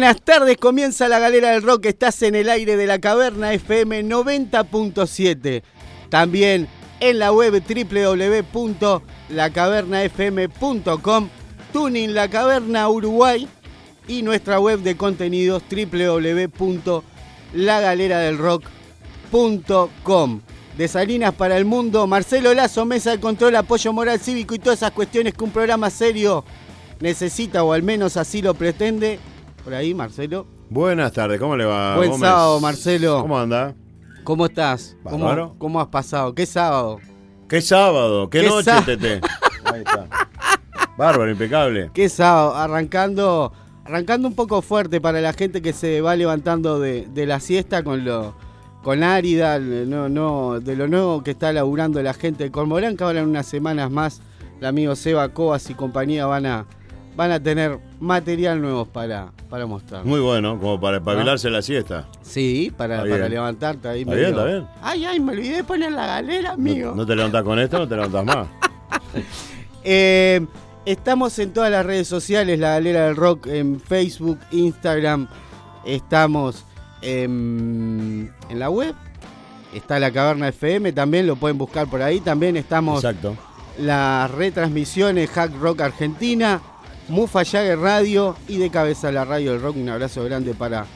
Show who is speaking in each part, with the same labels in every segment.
Speaker 1: Buenas tardes, comienza la galera del rock, estás en el aire de la caverna FM 90.7. También en la web www.lacavernafm.com, Tuning La Caverna Uruguay y nuestra web de contenidos www.lagaleradelrock.com. De Salinas para el Mundo, Marcelo Lazo, Mesa de Control, Apoyo Moral Cívico y todas esas cuestiones que un programa serio necesita o al menos así lo pretende por ahí, Marcelo.
Speaker 2: Buenas tardes, ¿cómo le va?
Speaker 1: Buen sábado, Marcelo.
Speaker 2: ¿Cómo anda?
Speaker 1: ¿Cómo estás? ¿Cómo, ¿Cómo, has pasado? ¿Qué sábado?
Speaker 2: ¿Qué sábado? ¿Qué, noche, Tete? Ahí está. Bárbaro, impecable.
Speaker 1: ¿Qué sábado? Arrancando, arrancando un poco fuerte para la gente que se va levantando de, la siesta con lo con Árida, no, no, de lo nuevo que está laburando la gente de Cormorán, que ahora en unas semanas más el amigo Seba Cobas y compañía van a, van a tener material nuevo para, para mostrar.
Speaker 2: Muy bueno, como para espabilarse ¿Ah? la siesta.
Speaker 1: Sí, para, para levantarte ahí.
Speaker 2: Está bien, está bien.
Speaker 1: Ay, ay, me olvidé de poner la galera, amigo.
Speaker 2: No, te levantás con esto, no te levantás más.
Speaker 1: Eh, estamos en todas las redes sociales, la galera del rock, en Facebook, Instagram. Estamos en, en la web. Está la Caverna FM, también lo pueden buscar por ahí. También estamos
Speaker 2: Exacto.
Speaker 1: las retransmisiones Hack Rock Argentina Mufa Jagger Radio y de cabeza la radio del rock. Un abrazo grande para,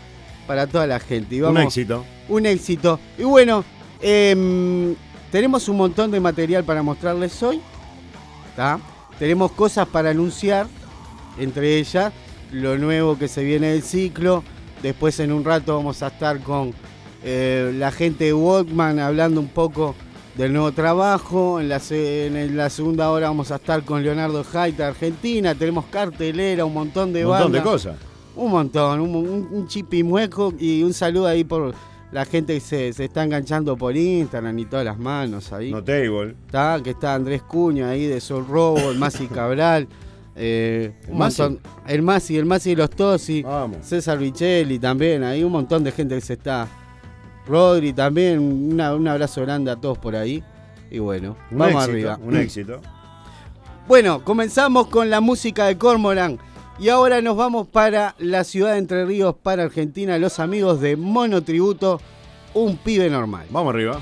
Speaker 1: para toda la gente.
Speaker 2: un éxito.
Speaker 1: Un éxito. Y bueno, em, tenemos un montón de material para mostrarles hoy. Tenemos cosas para anunciar, entre ellas lo nuevo que se viene del ciclo. Después en un rato vamos a estar con eh, la gente de Walkman hablando un poco del nuevo trabajo. En la, en la segunda hora vamos a estar con Leonardo Jaita, Argentina. Tenemos cartelera, un montón de
Speaker 2: bandas. Un montón de cosas.
Speaker 1: Un montón, un, un, chipimueco y un saludo ahí por la gente que se, está enganchando por Instagram y todas las manos ahí.
Speaker 2: Notable.
Speaker 1: Está, que está Andrés Cuño ahí de Sol Robo, el Masi Cabral. Eh, el Masi, el Masi de los Tosi, César Vichelli también, hay un montón de gente que se está Rodri también, un abrazo grande a todos por ahí. Y bueno, vamos arriba.
Speaker 2: Un éxito.
Speaker 1: Bueno, comenzamos con la música de Cormoran. Y ahora nos vamos para la ciudad de Entre Ríos, para Argentina, los amigos de Monotributo, un pibe normal.
Speaker 2: Vamos arriba.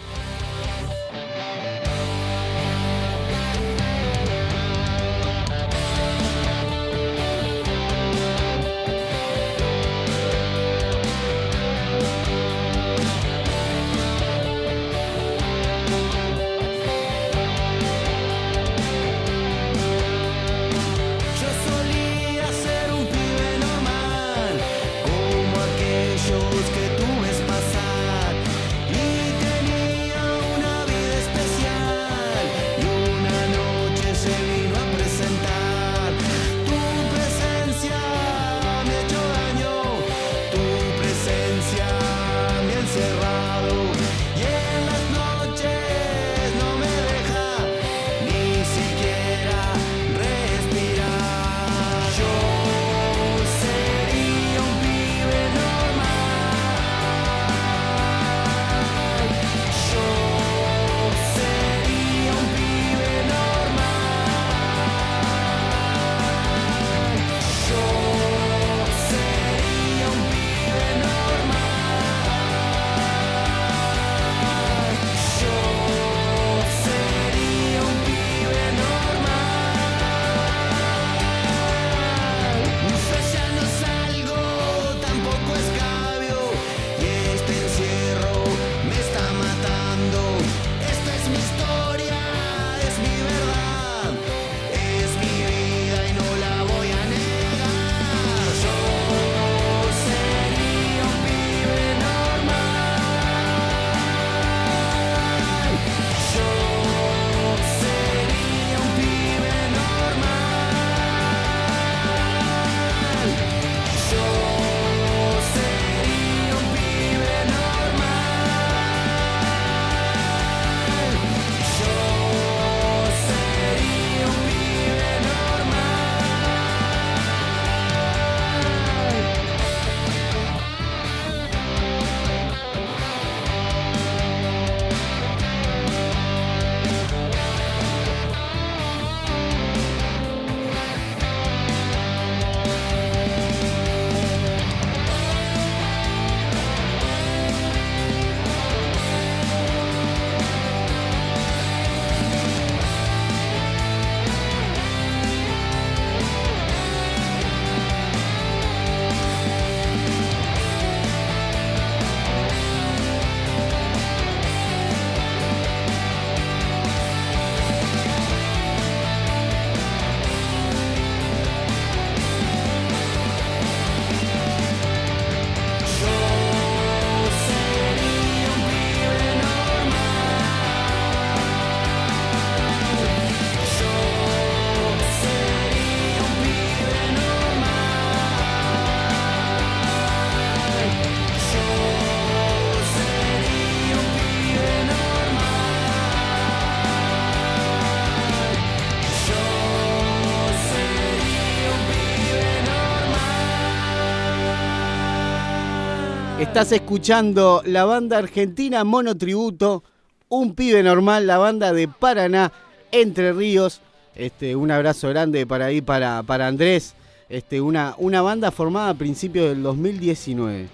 Speaker 1: Estás escuchando la banda argentina Monotributo, un pibe normal, la banda de Paraná, Entre Ríos. Este, un abrazo grande para ahí, para, para Andrés. Este, una, una banda formada a principios del 2019.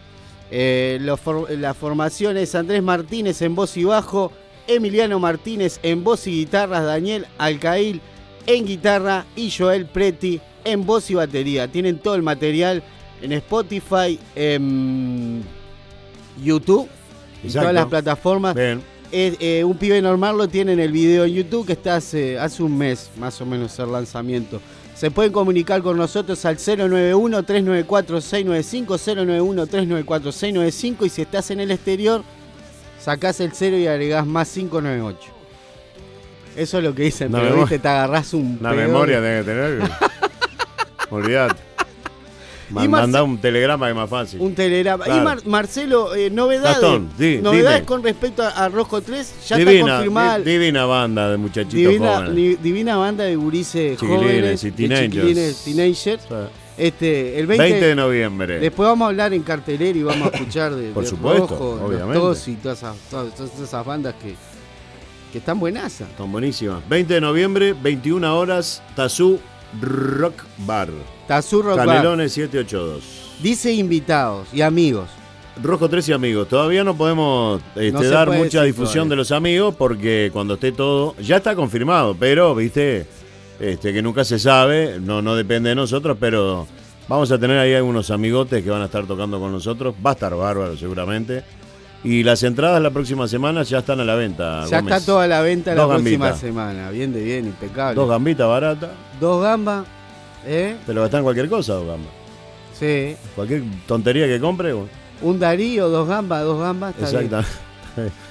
Speaker 1: Eh, la formación es Andrés Martínez en voz y bajo, Emiliano Martínez en voz y guitarras, Daniel Alcail en guitarra y Joel Preti en voz y batería. Tienen todo el material en Spotify, en YouTube, y todas las plataformas. Eh, un pibe normal lo tiene en el video en YouTube que está hace, hace un mes más o menos el lanzamiento. Se pueden comunicar con nosotros al 091-394-695, 091-394-695 y si estás en el exterior, sacás el 0 y agregás más 598. Eso es lo que dicen, pero viste, te agarrás un
Speaker 2: Una memoria tenés que tener. Olvídate. Manda un telegrama que es más fácil.
Speaker 1: Un telegrama. Y Marcelo, eh, novedades. novedades con respecto a, Rojo 3. Ya está confirmada.
Speaker 2: divina banda de muchachitos divina, jóvenes.
Speaker 1: divina banda de gurises jóvenes.
Speaker 2: y teenagers.
Speaker 1: teenagers. Este, el 20,
Speaker 2: de noviembre.
Speaker 1: Después vamos a hablar en cartelera y vamos a escuchar de,
Speaker 2: Por supuesto,
Speaker 1: Rojo, obviamente. y todas esas, todas esas bandas que, que están buenas.
Speaker 2: Están buenísimas. 20 de noviembre, 21 horas, Tazú Rock Bar.
Speaker 1: Tazú Rock
Speaker 2: Canelones 782.
Speaker 1: Dice invitados y amigos.
Speaker 2: Rojo 3 y amigos. Todavía no podemos este, dar mucha difusión de los amigos porque cuando esté todo, ya está confirmado, pero viste, este, que nunca se sabe, no, no depende de nosotros, pero vamos a tener ahí algunos amigotes que van a estar tocando con nosotros. Va a estar bárbaro seguramente. Y las entradas la próxima semana ya están a la venta.
Speaker 1: Ya está toda a la venta la próxima semana. Bien de bien, impecable.
Speaker 2: Dos gambitas baratas.
Speaker 1: Dos gambas. ¿eh?
Speaker 2: Te lo gastan cualquier cosa, dos gambas.
Speaker 1: Sí.
Speaker 2: Cualquier tontería que compre.
Speaker 1: Un Darío, dos gambas, dos gambas.
Speaker 2: Exacto.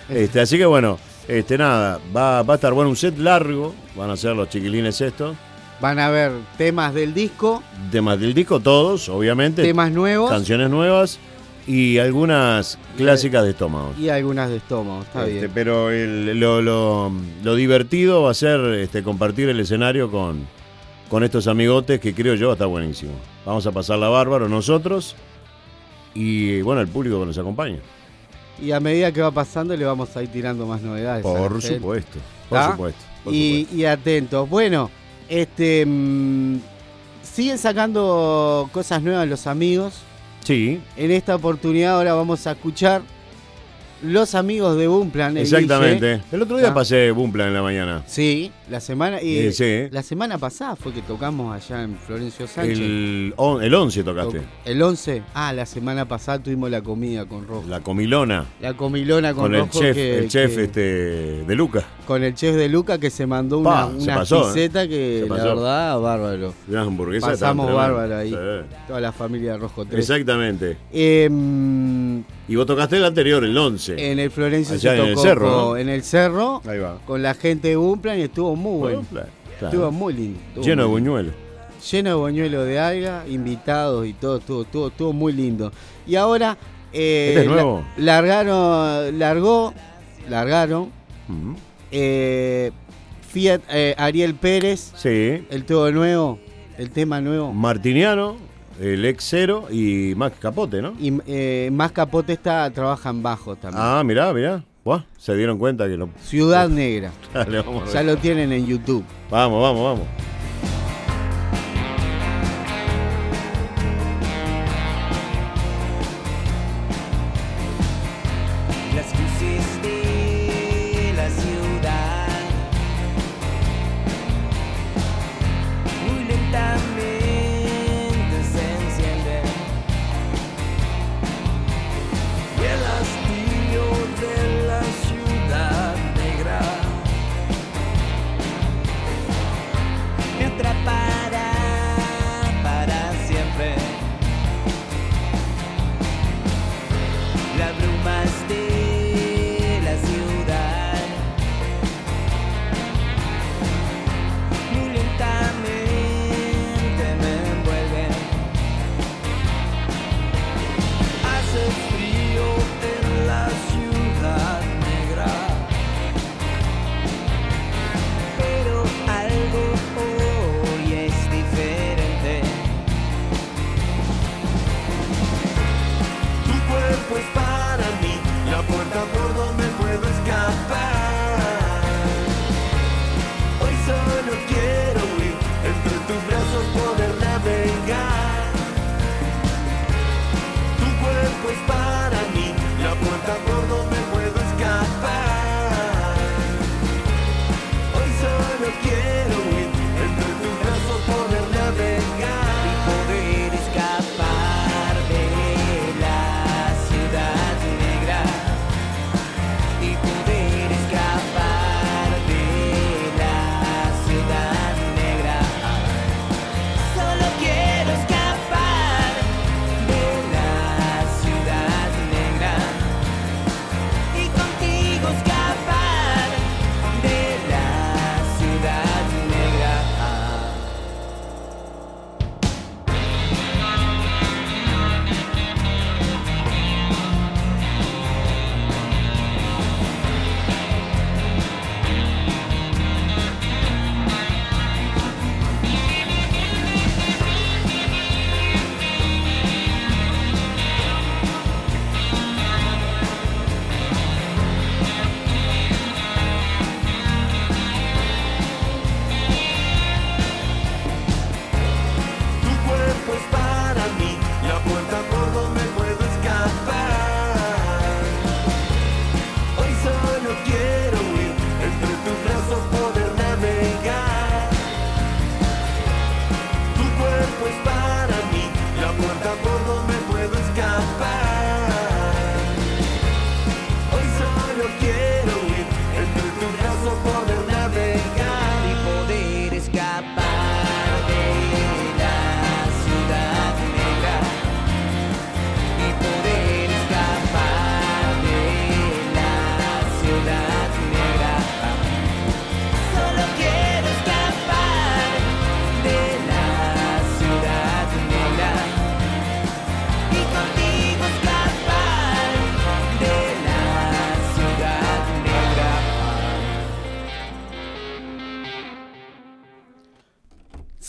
Speaker 2: este, así que bueno, este nada, va, va a estar bueno un set largo. Van a ser los chiquilines estos.
Speaker 1: Van a ver temas del disco.
Speaker 2: Temas del disco, todos, obviamente.
Speaker 1: Temas nuevos.
Speaker 2: Canciones nuevas y algunas clásicas de estómago.
Speaker 1: Y algunas de estómago, está
Speaker 2: este,
Speaker 1: bien.
Speaker 2: Pero lo, lo, divertido va a ser este, compartir el escenario con, con estos amigotes que creo yo está buenísimo. Vamos a pasar la bárbaro nosotros y bueno, el público que nos acompaña.
Speaker 1: Y a medida que va pasando le vamos a ir tirando más novedades.
Speaker 2: Por supuesto, por supuesto.
Speaker 1: y, atentos. Bueno, este mm, siguen sacando cosas nuevas los amigos.
Speaker 2: Sí.
Speaker 1: En esta oportunidad ahora vamos a escuchar los amigos de Boomplan.
Speaker 2: Exactamente. El otro día ah. pasé Boomplan en la mañana.
Speaker 1: Sí, la semana y la semana pasada fue que tocamos allá en Florencio Sánchez.
Speaker 2: El, el 11 tocaste.
Speaker 1: El 11. Ah, la semana pasada tuvimos la comida con Rojo.
Speaker 2: La comilona.
Speaker 1: La comilona con,
Speaker 2: con
Speaker 1: el
Speaker 2: chef, el chef este de Luca.
Speaker 1: Con el chef de Luca que se mandó una, una ¿eh? que la verdad bárbaro.
Speaker 2: Una hamburguesa
Speaker 1: Pasamos bárbaro ahí. Toda la familia de Rojo 3.
Speaker 2: Exactamente.
Speaker 1: Eh,
Speaker 2: y vos tocaste el anterior, el 11.
Speaker 1: En el Florencio se tocó en el cerro. En el cerro. Ahí va. Con la gente de Bumplan y estuvo muy bueno. Estuvo muy lindo.
Speaker 2: Lleno de buñuelos.
Speaker 1: Lleno de buñuelos de alga, invitados y todo, estuvo, estuvo, estuvo muy lindo. Y ahora.
Speaker 2: Eh, ¿Este es nuevo?
Speaker 1: largaron, largó, largaron. eh, Fiat eh, Ariel Pérez.
Speaker 2: Sí.
Speaker 1: El todo nuevo, el tema nuevo.
Speaker 2: Martiniano el ex cero y más capote, ¿no?
Speaker 1: Y eh, más capote está, trabaja en bajo también.
Speaker 2: Ah, mirá, mirá. se dieron cuenta que lo.
Speaker 1: Ciudad Negra. ya lo tienen en YouTube.
Speaker 2: Vamos, vamos, vamos.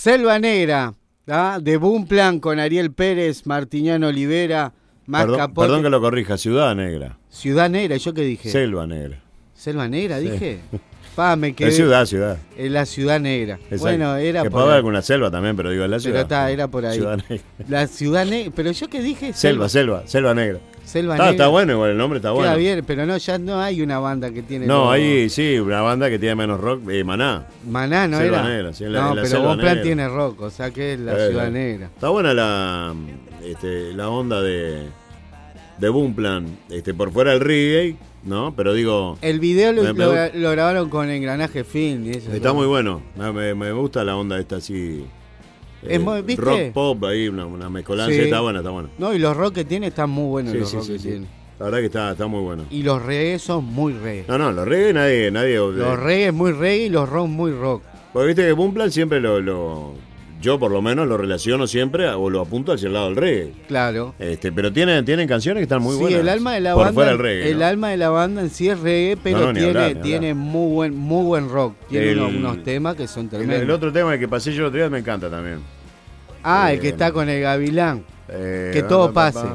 Speaker 1: Selva Negra, de Boom Plan con Ariel Pérez, Martiñano Olivera,
Speaker 2: perdón, perdón que lo corrija, Ciudad Negra.
Speaker 1: Ciudad Negra, ¿yo qué dije?
Speaker 2: Selva Negra.
Speaker 1: ¿Selva Negra dije? Pa, me
Speaker 2: quedé. Es ciudad, ciudad.
Speaker 1: En la ciudad negra. Bueno, era
Speaker 2: que por. puede haber alguna selva también, pero digo, la ciudad.
Speaker 1: Pero está, era por ahí. Ciudad negra. La ciudad negra. Pero yo qué dije.
Speaker 2: Selva, selva, selva negra.
Speaker 1: Selva
Speaker 2: está, Negra. Está bueno igual, el nombre está bueno.
Speaker 1: Está bien, pero no, ya no hay una banda que tiene.
Speaker 2: No, hay, sí, una banda que tiene menos rock, eh, Maná.
Speaker 1: Maná, ¿no
Speaker 2: Selva
Speaker 1: era?
Speaker 2: Negra, sí,
Speaker 1: no,
Speaker 2: la,
Speaker 1: pero Bonplan tiene rock, o sea que es la eh, Ciudad Negra.
Speaker 2: Está buena la, este, la onda de, de Boom este, por fuera del reggae ¿no? Pero digo...
Speaker 1: El video lo, grabaron con engranaje film y eso.
Speaker 2: Está muy bueno, me, gusta la onda esta así...
Speaker 1: Es muy, ¿viste?
Speaker 2: Rock pop ahí, una, una mezcolanza, está buena, está buena.
Speaker 1: No, y los rock que tiene están muy buenos los rock que tiene.
Speaker 2: La verdad que está, está muy bueno.
Speaker 1: Y los reggae son muy reggae.
Speaker 2: No, no, los reggae nadie... nadie
Speaker 1: los reggae muy reggae y los rock muy rock.
Speaker 2: Porque viste que Boom siempre lo, yo por lo menos lo relaciono siempre o lo apunto hacia el lado del reggae.
Speaker 1: Claro.
Speaker 2: Este, pero tienen, tienen canciones que están muy buenas.
Speaker 1: Sí, el alma de la banda. el alma de la banda en sí es reggae, pero tiene, tiene muy buen, muy buen rock. Tiene unos, temas que son tremendos.
Speaker 2: El, otro tema que pasé yo el otro día me encanta también.
Speaker 1: Ah, el que eh, está con el gavilán. Eh, que todo pase.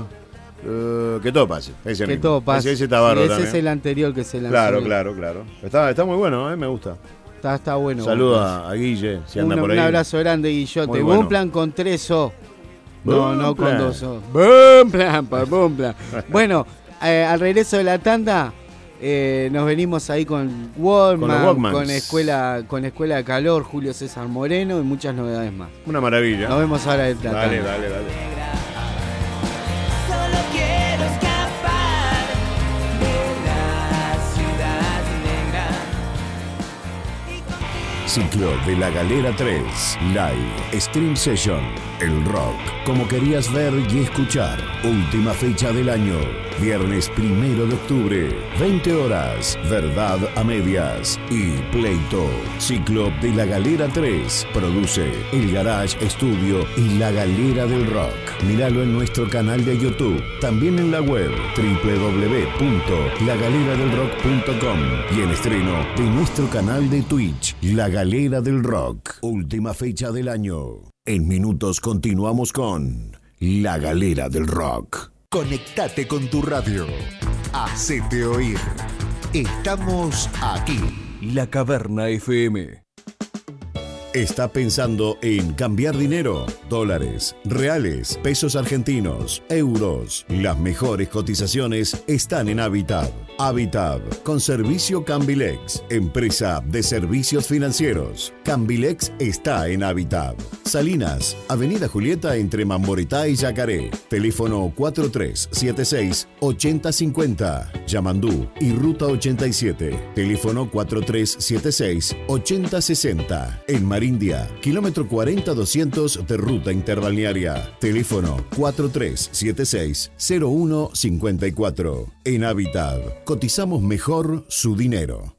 Speaker 2: Uh, que todo pase. Ese
Speaker 1: que todo pase.
Speaker 2: Ese, ese,
Speaker 1: es el anterior que se lanzó.
Speaker 2: Claro, claro, claro. Está, está muy bueno, eh, me gusta.
Speaker 1: Está, está bueno.
Speaker 2: Saluda a Guille, si anda por ahí.
Speaker 1: Un abrazo grande, Guillote. Buen plan con tres O. No, no con dos O.
Speaker 2: Buen plan, buen
Speaker 1: plan. bueno, eh, al regreso de la tanda, eh, nos venimos ahí con Walkman, con, escuela, con Escuela de Calor, Julio César Moreno y muchas novedades más.
Speaker 2: Una maravilla.
Speaker 1: Nos vemos ahora de
Speaker 2: la Dale, dale, dale.
Speaker 3: Ciclo de la Galera 3. Live. Stream Session. El rock. Como querías ver y escuchar. Última fecha del año. Viernes primero de octubre. 20 horas. Verdad a medias. Y Pleito. Ciclo de la Galera 3. Produce El Garage Studio y La Galera del Rock. Míralo en nuestro canal de YouTube. También en la web www.lagaleradelrock.com y en estreno de nuestro canal de Twitch. La Galera del Rock. Última fecha del año. En minutos continuamos con La Galera del Rock. Conectate con tu radio. Hacete oír. Estamos aquí. La Caverna FM. ¿Está pensando en cambiar dinero? Dólares, reales, pesos argentinos, euros. Las mejores cotizaciones están en Habitat. Habitat, con servicio Cambilex, empresa de servicios financieros. Cambilex está en Habitat. Salinas, Avenida Julieta entre Mamboretá y Yacaré. Teléfono 4376-8050. Yamandú y Ruta 87. Teléfono 4376-8060. En India, kilómetro 40-200 de ruta interbalnearia. Teléfono 4376-0154. En Habitat, cotizamos mejor su dinero.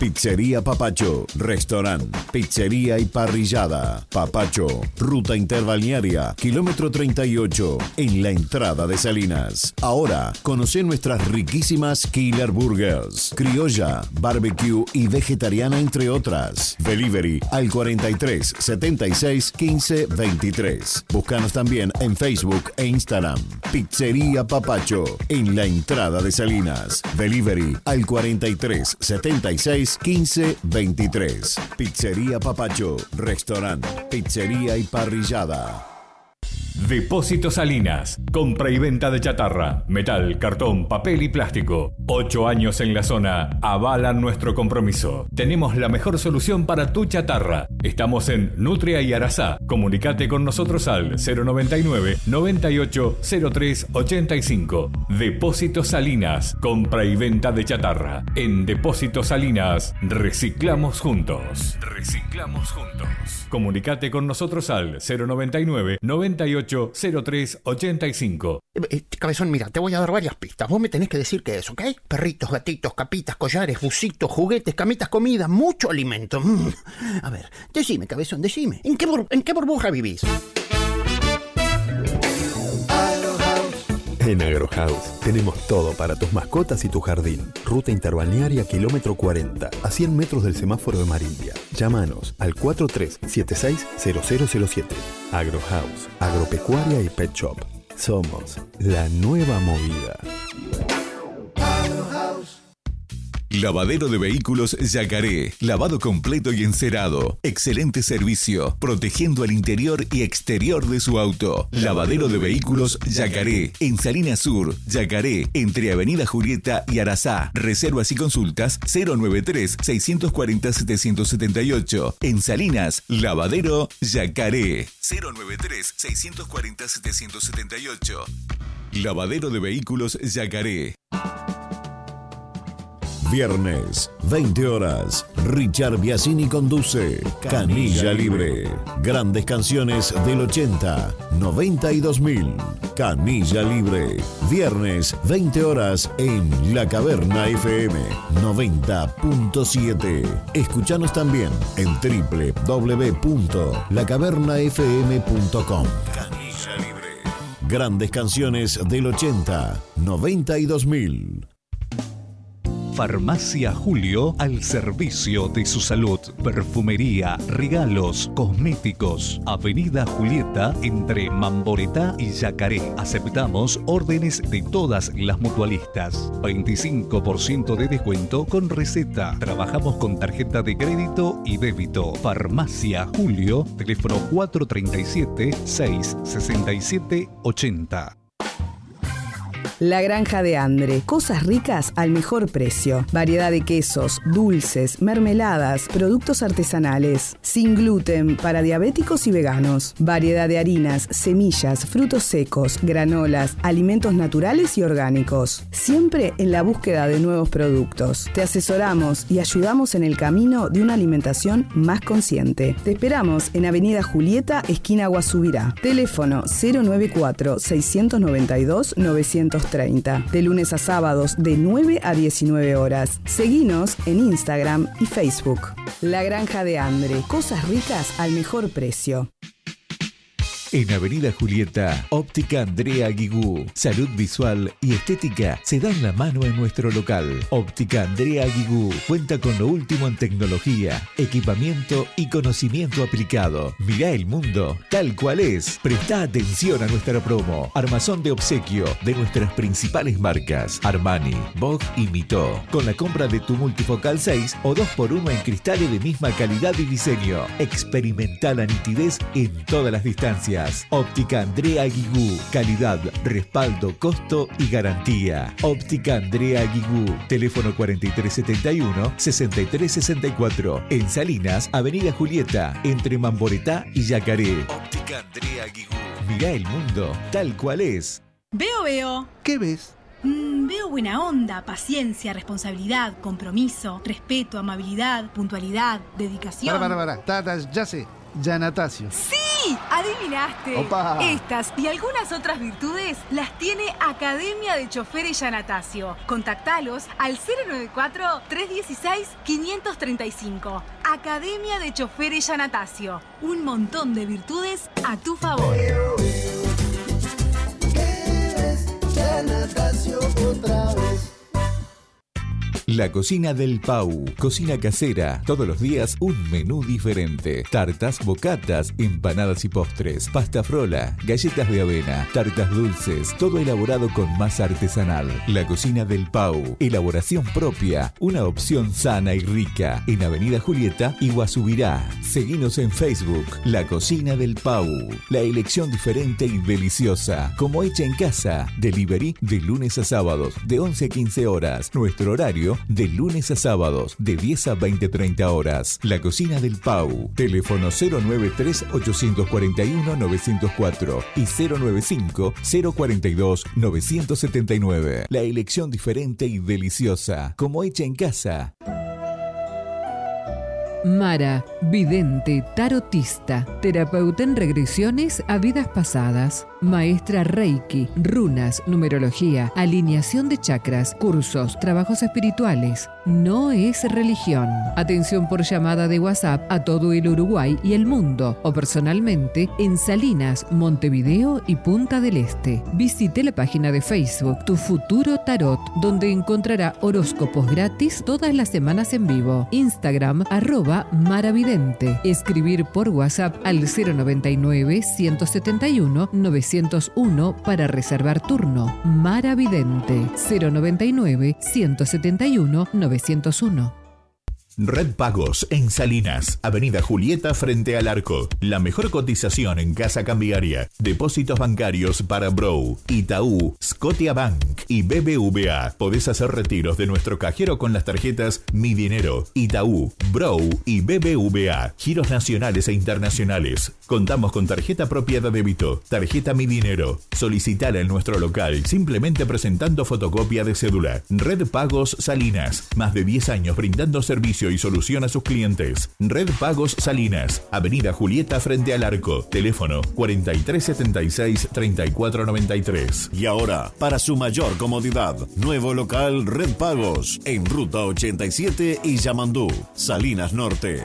Speaker 3: Pizzería Papacho, restaurante, pizzería y parrillada. Papacho, ruta interbalnearia, kilómetro 38, en la entrada de Salinas. Ahora, conoce nuestras riquísimas Killer Burgers, criolla, barbecue y vegetariana, entre otras. Delivery al 43 76 15 23. Búscanos también en Facebook e Instagram. Pizzería Papacho, en la entrada de Salinas. Delivery al 43 76 1523. Pizzería Papacho, restaurante, pizzería y parrillada.
Speaker 4: Depósitos Salinas. Compra y venta de chatarra, metal, cartón, papel y plástico. Ocho años en la zona avalan nuestro compromiso. Tenemos la mejor solución para tu chatarra. Estamos en Nutria y Arasá. Comunicate con nosotros al 099 98 03 85. Depósitos Salinas. Compra y venta de chatarra. En Depósitos Salinas reciclamos juntos. Reciclamos juntos. Comunicate con nosotros al 099 98 0385.
Speaker 5: Eh, eh, cabezón, mira, te voy a dar varias pistas. Vos me tenés que decir qué es, ¿ok? Perritos, gatitos, capitas, collares, busitos, juguetes, camitas, comida, mucho alimento. Mm. A ver, decime, cabezón, decime. ¿En qué, ¿En qué burbuja vivís?
Speaker 6: En AgroHouse tenemos todo para tus mascotas y tu jardín. Ruta interbalnearia kilómetro 40, a 100 metros del semáforo de Marindia. Llámanos al 43760007. AgroHouse, agropecuaria y pet shop. Somos la nueva movida.
Speaker 7: Lavadero de vehículos Yacaré. Lavado completo y encerado. Excelente servicio, protegiendo el interior y exterior de su auto. Lavadero de vehículos Yacaré. En Salinas Sur, Yacaré, entre Avenida Julieta y Arazá. Reservas y consultas 093-640-778. En Salinas, Lavadero Yacaré. 093-640-778. Lavadero de vehículos Yacaré. Viernes, 20 horas. Richard Biasini conduce Canilla Libre. Grandes canciones del 80, 90 y 2000. Canilla Libre. Viernes, 20 horas en La Caverna FM 90.7. Escuchanos también en www.lacavernafm.com. Canilla Libre. Grandes canciones del 80, 90 y 2000.
Speaker 8: Farmacia Julio al servicio de su salud. Perfumería, regalos, cosméticos. Avenida Julieta entre Mamboretá y Yacaré. Aceptamos órdenes de todas las mutualistas. 25% de descuento con receta. Trabajamos con tarjeta de crédito y débito. Farmacia Julio, teléfono 437 667 80.
Speaker 9: La Granja de Andre. Cosas ricas al mejor precio. Variedad de quesos, dulces, mermeladas, productos artesanales. Sin gluten para diabéticos y veganos. Variedad de harinas, semillas, frutos secos, granolas, alimentos naturales y orgánicos. Siempre en la búsqueda de nuevos productos. Te asesoramos y ayudamos en el camino de una alimentación más consciente. Te esperamos en Avenida Julieta, esquina Guasubirá. Teléfono 094 692 930 de lunes a sábados de 9 a 19 horas. Seguinos en Instagram y Facebook. La Granja de Andre, cosas ricas al mejor precio.
Speaker 7: En Avenida Julieta, Óptica Andrea Guigú. Salud visual y estética se dan la mano en nuestro local. Óptica Andrea Guigú cuenta con lo último en tecnología, equipamiento y conocimiento aplicado. Mira el mundo tal cual es. Presta atención a nuestra promo. Armazón de obsequio de nuestras principales marcas: Armani, Vogue y Mito. Con la compra de tu multifocal 6 o 2x1 en cristales de misma calidad y diseño. Experimenta la nitidez en todas las distancias. Óptica Andrea Guigú. Calidad, respaldo, costo y garantía. Óptica Andrea Guigú. Teléfono 4371-6364. En Salinas, Avenida Julieta. Entre Mamboretá y Yacaré. Óptica Andrea Guigú. Mirá el mundo tal cual es.
Speaker 10: Veo, veo.
Speaker 11: ¿Qué ves?
Speaker 10: Mm, veo buena onda, paciencia, responsabilidad, compromiso, respeto, amabilidad, puntualidad, dedicación.
Speaker 11: Para, para, para. ya sé. Yanatacio.
Speaker 10: ¡Sí! ¡Adivinaste! Estas y algunas otras virtudes las tiene Academia de Choferes Yanatacio. Contactalos al 094-316-535. Academia de Choferes Yanatacio. Un montón de virtudes a tu favor.
Speaker 7: otra vez. La cocina del Pau. Cocina casera. Todos los días un menú diferente. Tartas, bocatas, empanadas y postres. Pasta frola, galletas de avena, tartas dulces. Todo elaborado con masa artesanal. La cocina del Pau. Elaboración propia. Una opción sana y rica. En Avenida Julieta y Guasubirá. Seguinos en Facebook. La cocina del Pau. La elección diferente y deliciosa. Como hecha en casa. Delivery de lunes a sábados de 11 a 15 horas. Nuestro horario de lunes a sábados de 10 a 20-30 horas. La cocina del Pau. Teléfono 093-841-904 y 095-042-979. La elección diferente y deliciosa, como hecha en casa.
Speaker 12: Mara, vidente, tarotista, terapeuta en regresiones a vidas pasadas, maestra Reiki, runas, numerología, alineación de chakras, cursos, trabajos espirituales. No es religión. Atención por llamada de WhatsApp a todo el Uruguay y el mundo o personalmente en Salinas, Montevideo y Punta del Este. Visite la página de Facebook Tu Futuro Tarot, donde encontrará horóscopos gratis todas las semanas en vivo. Instagram arroba maravidente. Escribir por WhatsApp al 099 171 901 para reservar turno. Maravidente 099 171 901.
Speaker 3: Red Pagos en Salinas, Avenida Julieta frente al arco. La mejor cotización en casa cambiaria. Depósitos bancarios para Bro, Itaú, Bank y BBVA. Podés hacer retiros de nuestro cajero con las tarjetas Mi Dinero, Itaú, Bro y BBVA. Giros nacionales e internacionales. Contamos con tarjeta propia de débito, tarjeta Mi Dinero. Solicitar en nuestro local simplemente presentando fotocopia de cédula. Red Pagos Salinas, más de 10 años brindando y solución a sus clientes. Red Pagos Salinas, Avenida Julieta frente al arco. Teléfono 4376-3493. Y ahora, para su mayor comodidad, nuevo local Red Pagos en Ruta 87 y Yamandú, Salinas Norte.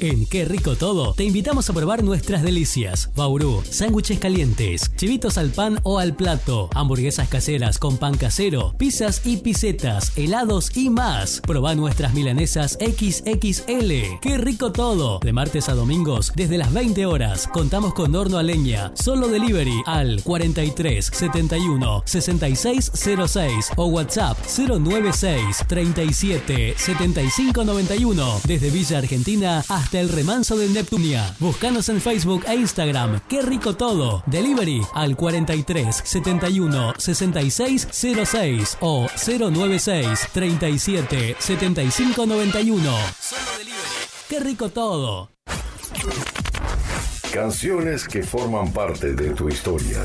Speaker 13: En Qué Rico Todo te invitamos a probar nuestras delicias. Bauru, sándwiches calientes, chivitos al pan o al plato, hamburguesas caseras con pan casero, pizzas y pisetas, helados y más. Proba nuestras milanesas XXL. Qué Rico Todo. De martes a domingos desde las 20 horas. Contamos con horno a leña. Solo delivery al 43 71 66 06 o WhatsApp 096 37 75 91 desde Villa Argentina hasta el remanso de Neptunia. Búscanos en Facebook e Instagram. Qué rico todo. Delivery al 43 71 66 06 o 096 37 75 91. Solo delivery. Qué rico todo.
Speaker 3: Canciones que forman parte de tu historia.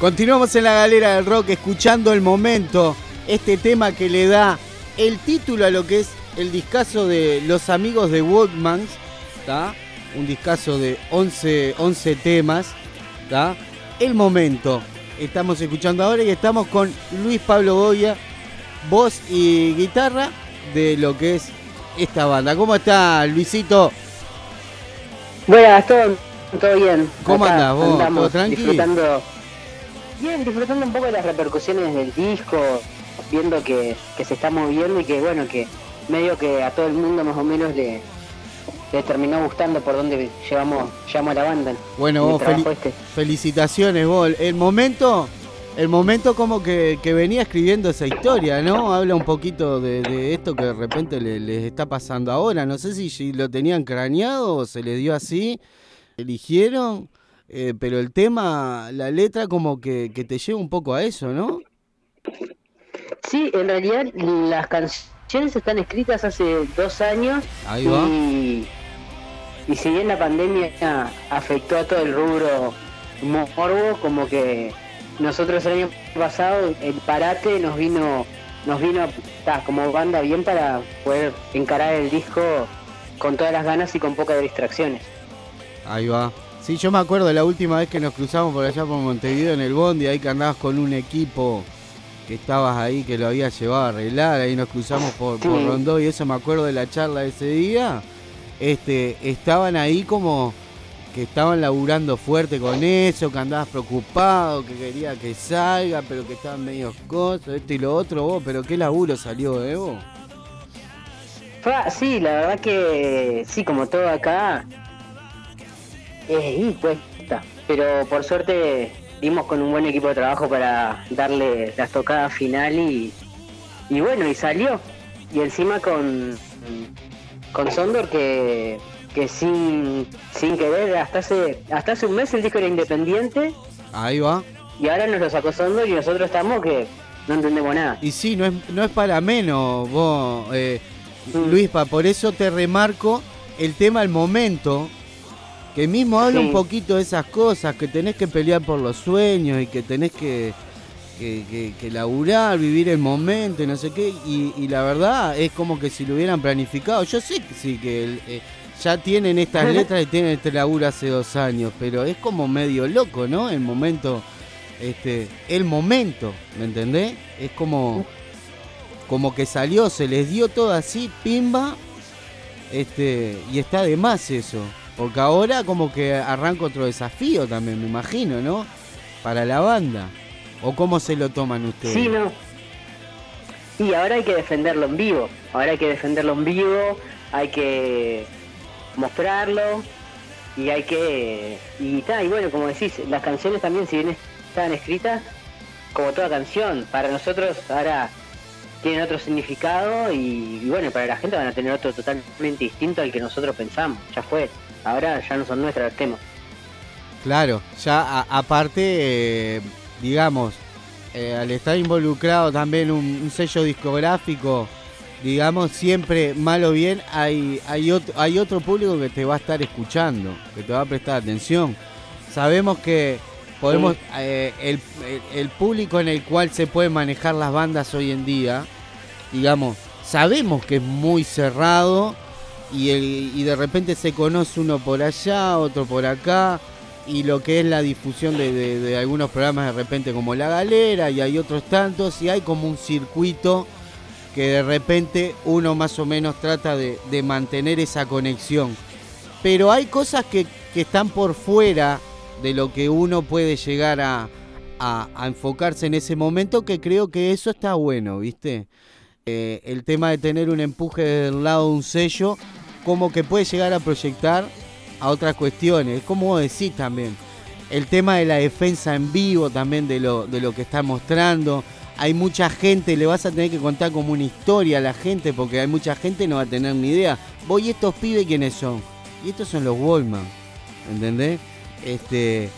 Speaker 1: Continuamos en la galera del rock escuchando el momento, este tema que le da el título a lo que es el discazo de Los Amigos de Woodmans, ¿está? Un discazo de 11, 11 temas, ¿está? El momento. Estamos escuchando ahora y estamos con Luis Pablo Goya, voz y guitarra de lo que es esta banda. ¿Cómo está Luisito?
Speaker 14: Buenas, todo, todo bien.
Speaker 1: ¿Cómo andas vos? ¿Todo tranquilo?
Speaker 14: Disfrutando, bien, disfrutando un poco de las repercusiones del disco, viendo que, se está moviendo y que bueno, que medio que a todo el mundo más o menos le, le terminó gustando por donde llevamos, llevamos a la banda.
Speaker 1: Bueno, vos este. felicitaciones vos. El momento, el momento como que, venía escribiendo esa historia, ¿no? Habla un poquito de, esto que de repente les, está pasando ahora. No sé si, lo tenían craneado o se les dio así, eligieron, eh, pero el tema, la letra como que, que te lleva un poco a eso, ¿no?
Speaker 14: Sí, en realidad las canciones están escritas hace dos años.
Speaker 1: Ahí va.
Speaker 14: Y, si bien la pandemia afectó a todo el rubro morbo, como que nosotros el año pasado el parate nos vino nos vino como banda bien para poder encarar el disco con todas las ganas y con pocas distracciones.
Speaker 1: Ahí va. Sí, yo me acuerdo la última vez que nos cruzamos por allá por Montevideo en el Bondi, ahí que andabas con un equipo que estabas ahí, que lo había llevado a arreglar, ahí nos cruzamos por, Rondó y eso me acuerdo de la charla de ese día, este, estaban ahí como que estaban laburando fuerte con eso, que andabas preocupado, que quería que salga, pero que estaban medio cosas, esto y lo otro, vos, pero qué laburo salió, ¿eh, vos?
Speaker 14: Sí, la verdad que sí, como todo acá, es cuesta, pero por suerte dimos con un buen equipo de trabajo para darle la estocada final y, y bueno, y salió. Y encima con, con Sondor que, que sin, sin querer, hasta hace, hasta hace un mes el disco era independiente.
Speaker 1: Ahí va.
Speaker 14: Y ahora nos lo sacó Sondor y nosotros estamos que no entendemos nada.
Speaker 1: Y sí, no es, no es para menos vos, eh, mm. Luispa, por eso te remarco el tema al momento que mismo habla un poquito de esas cosas, que tenés que pelear por los sueños y que tenés que, que, laburar, vivir el momento y no sé qué. Y, la verdad es como que si lo hubieran planificado. Yo sé que sí, que eh, ya tienen estas letras y tienen este laburo hace dos años, pero es como medio loco, ¿no? El momento, este, el momento, ¿me entendés? Es como, como que salió, se les dio todo así, pimba, este, y está de más eso. Porque ahora como que arranca otro desafío también, me imagino, ¿no? Para la banda. ¿O cómo se lo toman ustedes?
Speaker 14: Sí, no. Y ahora hay que defenderlo en vivo. Ahora hay que defenderlo en vivo, hay que mostrarlo y hay que... Y, y bueno, como decís, las canciones también, si bien están escritas, como toda canción, para nosotros ahora tienen otro significado y, bueno, para la gente van a tener otro totalmente distinto al que nosotros pensamos. Ya fue ahora ya no son nuestras el tema.
Speaker 1: Claro, ya aparte, eh, digamos, eh, al estar involucrado también un, sello discográfico, digamos, siempre, mal o bien, hay, hay, otro, hay otro público que te va a estar escuchando, que te va a prestar atención. Sabemos que podemos, eh, el, el público en el cual se pueden manejar las bandas hoy en día, digamos, sabemos que es muy cerrado y, y de repente se conoce uno por allá, otro por acá, y lo que es la difusión de, algunos programas de repente como La Galera, y hay otros tantos, y hay como un circuito que de repente uno más o menos trata de, mantener esa conexión. Pero hay cosas que, están por fuera de lo que uno puede llegar a, a, enfocarse en ese momento, que creo que eso está bueno, ¿viste? Eh, el tema de tener un empuje del lado de un sello como que puede llegar a proyectar a otras cuestiones. Es como vos decís también. El tema de la defensa en vivo también de lo, de lo que está mostrando. Hay mucha gente, le vas a tener que contar como una historia a la gente porque hay mucha gente no va a tener ni idea. Voy estos pibes quiénes son. Y estos son los Wallman. ¿Entendés? Este,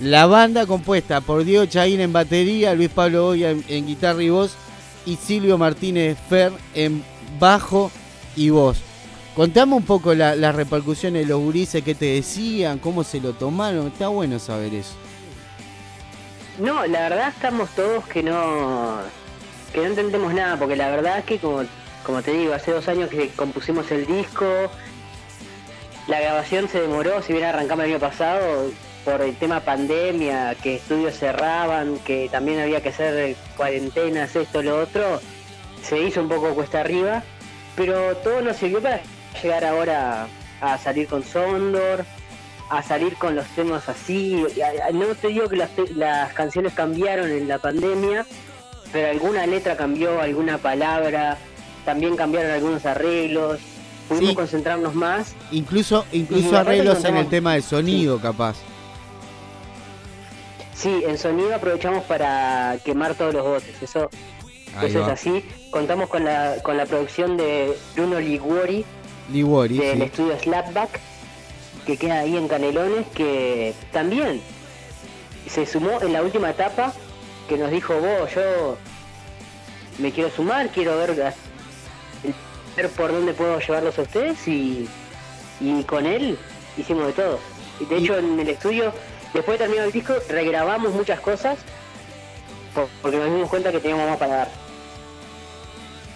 Speaker 1: la banda compuesta por Diego Chaín en batería, Luis Pablo Goya en guitarra y voz y Silvio Martínez Fer en bajo y voz. Contame un poco las repercusiones de los gurises que te decían, cómo se lo tomaron. Está bueno saber eso.
Speaker 14: No, la verdad estamos todos que no que no entendemos nada, porque la verdad es que como, como te digo, hace dos años que compusimos el disco, la grabación se demoró, si bien arrancamos el año pasado, por el tema pandemia, que estudios cerraban, que también había que hacer cuarentenas, esto, lo otro, se hizo un poco cuesta arriba, pero todo nos sirvió para llegar ahora a salir con Sondor, a salir con los temas así. No te digo que las, las canciones cambiaron en la pandemia, pero alguna letra cambió, alguna palabra, también cambiaron algunos arreglos. Pudimos concentrarnos más.
Speaker 1: Incluso, incluso arreglos en el tema de sonido, capaz.
Speaker 14: Sí, en sonido aprovechamos para quemar todos los botes. Eso, eso es así. Contamos con la, con la producción de Bruno Liguori,
Speaker 1: Liguori
Speaker 14: del estudio Slapback, que queda ahí en Canelones, que también se sumó en la última etapa, que nos dijo, vos, yo me quiero sumar, quiero ver, ver por dónde puedo llevarlos a ustedes y, y con él hicimos de todo. De hecho en el estudio Después de terminar el disco, regrabamos muchas cosas porque nos dimos cuenta que teníamos más para dar.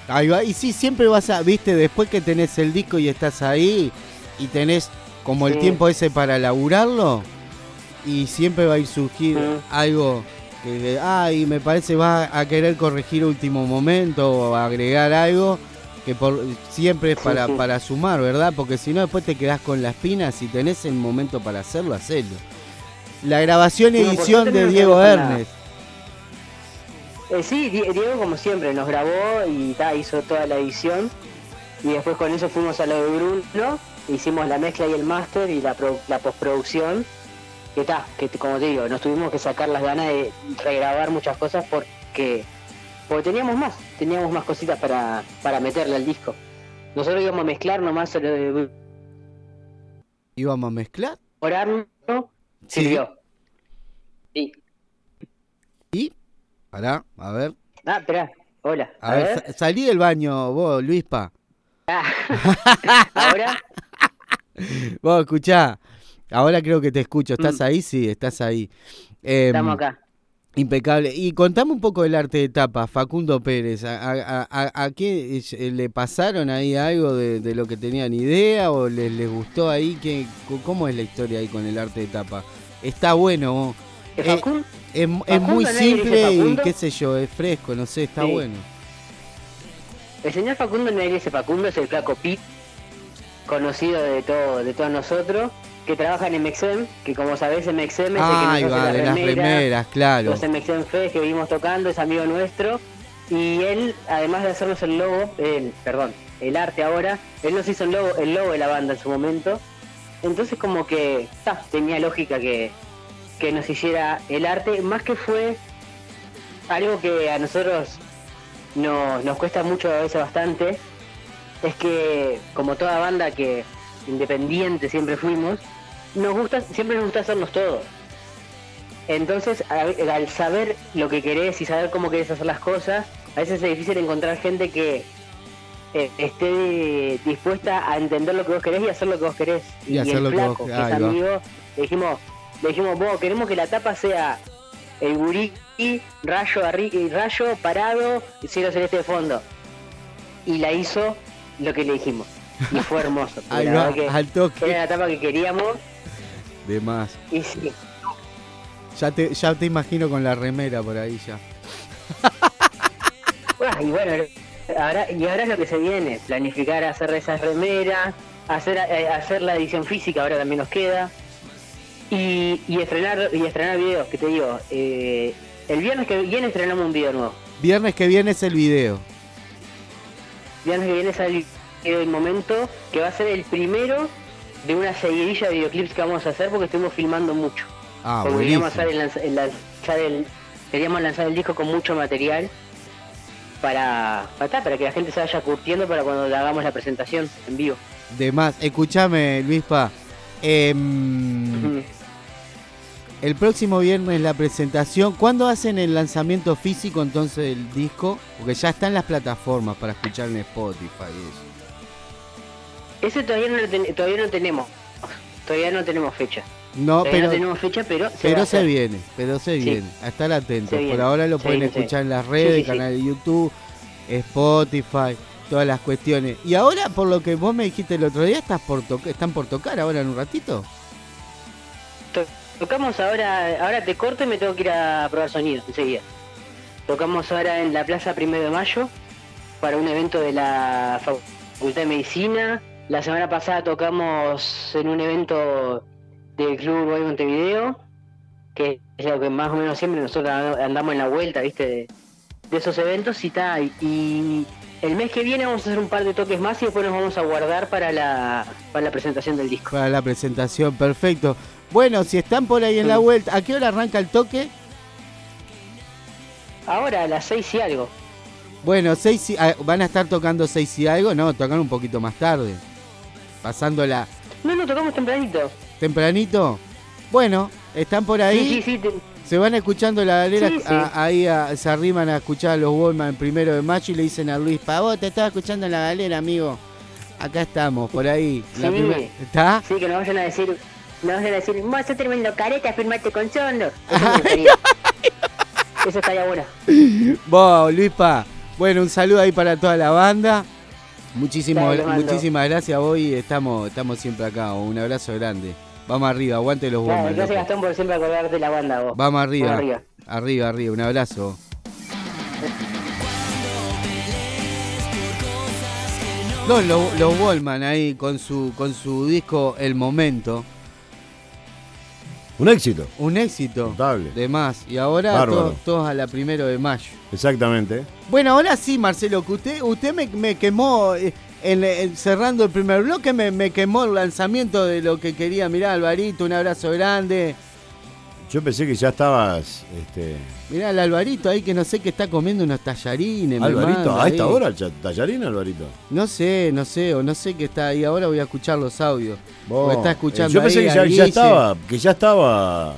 Speaker 1: Ahí va, y sí, siempre vas a, viste, después que tenés el disco y estás ahí y tenés como el tiempo ese para laburarlo y siempre va a ir surgir algo que, ay, me parece va a querer corregir último momento o agregar algo que por, siempre es para, para sumar, ¿verdad? Porque si no después te quedás con las pinas y tenés el momento para hacerlo, hacerlo. La grabación y edición de Diego Ernest.
Speaker 14: Eh, sí, Diego como siempre nos grabó y hizo toda la edición y después con eso fuimos a lo de Bruno, hicimos la mezcla y el máster y la, la postproducción que está, que como te digo, nos tuvimos que sacar las ganas de regrabar muchas cosas porque porque teníamos más, teníamos más cositas para, para meterle al disco. Nosotros íbamos a mezclar nomás lo de
Speaker 1: ¿Íbamos a mezclar?
Speaker 14: Orarlo Sirvió. Sí.
Speaker 1: ¿Y? Pará, a ver.
Speaker 14: Ah, espera. Hola.
Speaker 1: A, ver, salí del baño vos, Luispa.
Speaker 14: Ah. ¿Ahora?
Speaker 1: vos, escuchá. Ahora creo que te escucho. ¿Estás mm. ahí? Sí, estás ahí.
Speaker 14: Estamos em, acá.
Speaker 1: Impecable. Y contame un poco del arte de tapa, Facundo Pérez. ¿A, a, qué eh, le pasaron ahí algo de, lo que tenían idea o les, les gustó ahí? ¿Qué, ¿Cómo es la historia ahí con el arte de tapa? Está bueno.
Speaker 14: Eh,
Speaker 1: es, muy simple y qué sé yo, es fresco, no sé, está bueno.
Speaker 14: El señor Facundo no ese Facundo es el flaco Pit, conocido de todo, de todos nosotros que trabaja en MXM, que como sabés MXM es el que
Speaker 1: nos va, de las remeras, claro.
Speaker 14: Los MXM Fest que vimos tocando, es amigo nuestro. Y él, además de hacernos el logo, el, perdón, el arte ahora, él nos hizo el logo, el logo de la banda en su momento. Entonces como que tenía lógica que, que nos hiciera el arte, más que fue algo que a nosotros nos, nos cuesta mucho a veces bastante, es que como toda banda que independiente siempre fuimos, nos gusta, siempre nos gusta hacernos todo. Entonces, al saber lo que querés y saber cómo querés hacer las cosas, a veces es difícil encontrar gente que eh, esté dispuesta a entender lo que vos querés y hacer lo que vos querés.
Speaker 1: Y, el flaco, que, es
Speaker 14: amigo, dijimos, le dijimos, vos queremos que la tapa sea el gurí, rayo, rayo parado y cielo celeste de fondo. Y la hizo lo que le dijimos. Y fue hermoso.
Speaker 1: Ahí va, al toque.
Speaker 14: Era la tapa que queríamos
Speaker 1: de más.
Speaker 14: Y sí.
Speaker 1: Ya te, ya te imagino con la remera por ahí ya.
Speaker 14: y bueno, ahora, y ahora es lo que se viene, planificar hacer esas remeras, hacer, eh, hacer la edición física, ahora también nos queda. Y, y estrenar y estrenar videos, que te digo, eh, el viernes que viene estrenamos un video nuevo.
Speaker 1: Viernes que viene es el video.
Speaker 14: Viernes que viene es el del momento, que va a ser el primero de una seguidilla de videoclips que vamos a hacer porque estuvimos filmando mucho.
Speaker 1: Ah,
Speaker 14: queríamos, lanzar el, queríamos lanzar el disco con mucho material para, para, para que la gente se vaya curtiendo para cuando le hagamos la presentación en vivo.
Speaker 1: De más, escúchame Luispa. Em, el próximo viernes la presentación. ¿Cuándo hacen el lanzamiento físico entonces del disco? Porque ya está en las plataformas para escuchar en Spotify eso.
Speaker 14: Ese todavía no, todavía no tenemos. Todavía no tenemos fecha.
Speaker 1: No, pero,
Speaker 14: no tenemos fecha, pero se,
Speaker 1: pero se viene, pero se viene. A estar atentos. Por ahora lo pueden escuchar en las redes, canal de YouTube, Spotify, todas las cuestiones. Y ahora, por lo que vos me dijiste el otro día, estás por están por tocar ahora en un ratito.
Speaker 14: Tocamos ahora, ahora te corto y me tengo que ir a probar sonido enseguida. Tocamos ahora en la Plaza Primero de Mayo para un evento de la Facultad de Medicina. La semana pasada tocamos en un evento del Club Boy Montevideo, que es lo que más o menos siempre nosotros andamos en la vuelta, ¿viste? De, esos eventos y tal. Y el mes que viene vamos a hacer un par de toques más y después nos vamos a guardar para la, para la presentación del disco.
Speaker 1: Para la presentación, perfecto. Bueno, si están por ahí en la vuelta, ¿a qué hora arranca el toque?
Speaker 14: Ahora a las seis y algo.
Speaker 1: Bueno, seis y, ah, van a estar tocando seis y algo, no, tocan un poquito más tarde. Pasando la.
Speaker 14: No, no, tocamos tempranito.
Speaker 1: ¿Tempranito? Bueno, están por ahí.
Speaker 14: Sí, sí, sí.
Speaker 1: Se van escuchando la galera, ahí se arriman a escuchar a los Wallman primero de mayo y le dicen a Luis, vos te estaba escuchando en la galera, amigo. Acá estamos, por ahí.
Speaker 14: La ¿Está? Sí, que nos vayan a decir, nos vayan a decir, vos sos tremendo careta, firmarte con Sondo. Eso estaría bueno.
Speaker 1: Vos, Luispa. Bueno, un saludo ahí para toda la banda. Muchísimas, muchísimas gracias a y estamos, estamos siempre acá. Un abrazo grande. Vamos arriba, aguante los bombos.
Speaker 14: gracias Gastón por siempre acordarte de la banda vos.
Speaker 1: Vamos arriba. arriba. Arriba, Un abrazo. No, los, los Wallman ahí con su, con su disco El Momento.
Speaker 2: Un éxito.
Speaker 1: Un éxito. Notable. De más. Y ahora todos, a la primero de mayo.
Speaker 2: Exactamente.
Speaker 1: Bueno, ahora sí, Marcelo, que usted, usted me, quemó, eh, en, cerrando el primer bloque, me, me, quemó el lanzamiento de lo que quería mirar, Alvarito. Un abrazo grande.
Speaker 2: Yo pensé que ya estabas. Este...
Speaker 1: Mirá el Alvarito ahí que no sé qué está comiendo unos tallarines.
Speaker 2: Alvarito, a esta hora tallarín, Alvarito.
Speaker 1: No sé, no sé, o no sé qué está ahí. Ahora voy a escuchar los audios. está escuchando.
Speaker 2: yo pensé que, ya, estaba, que ya estaba.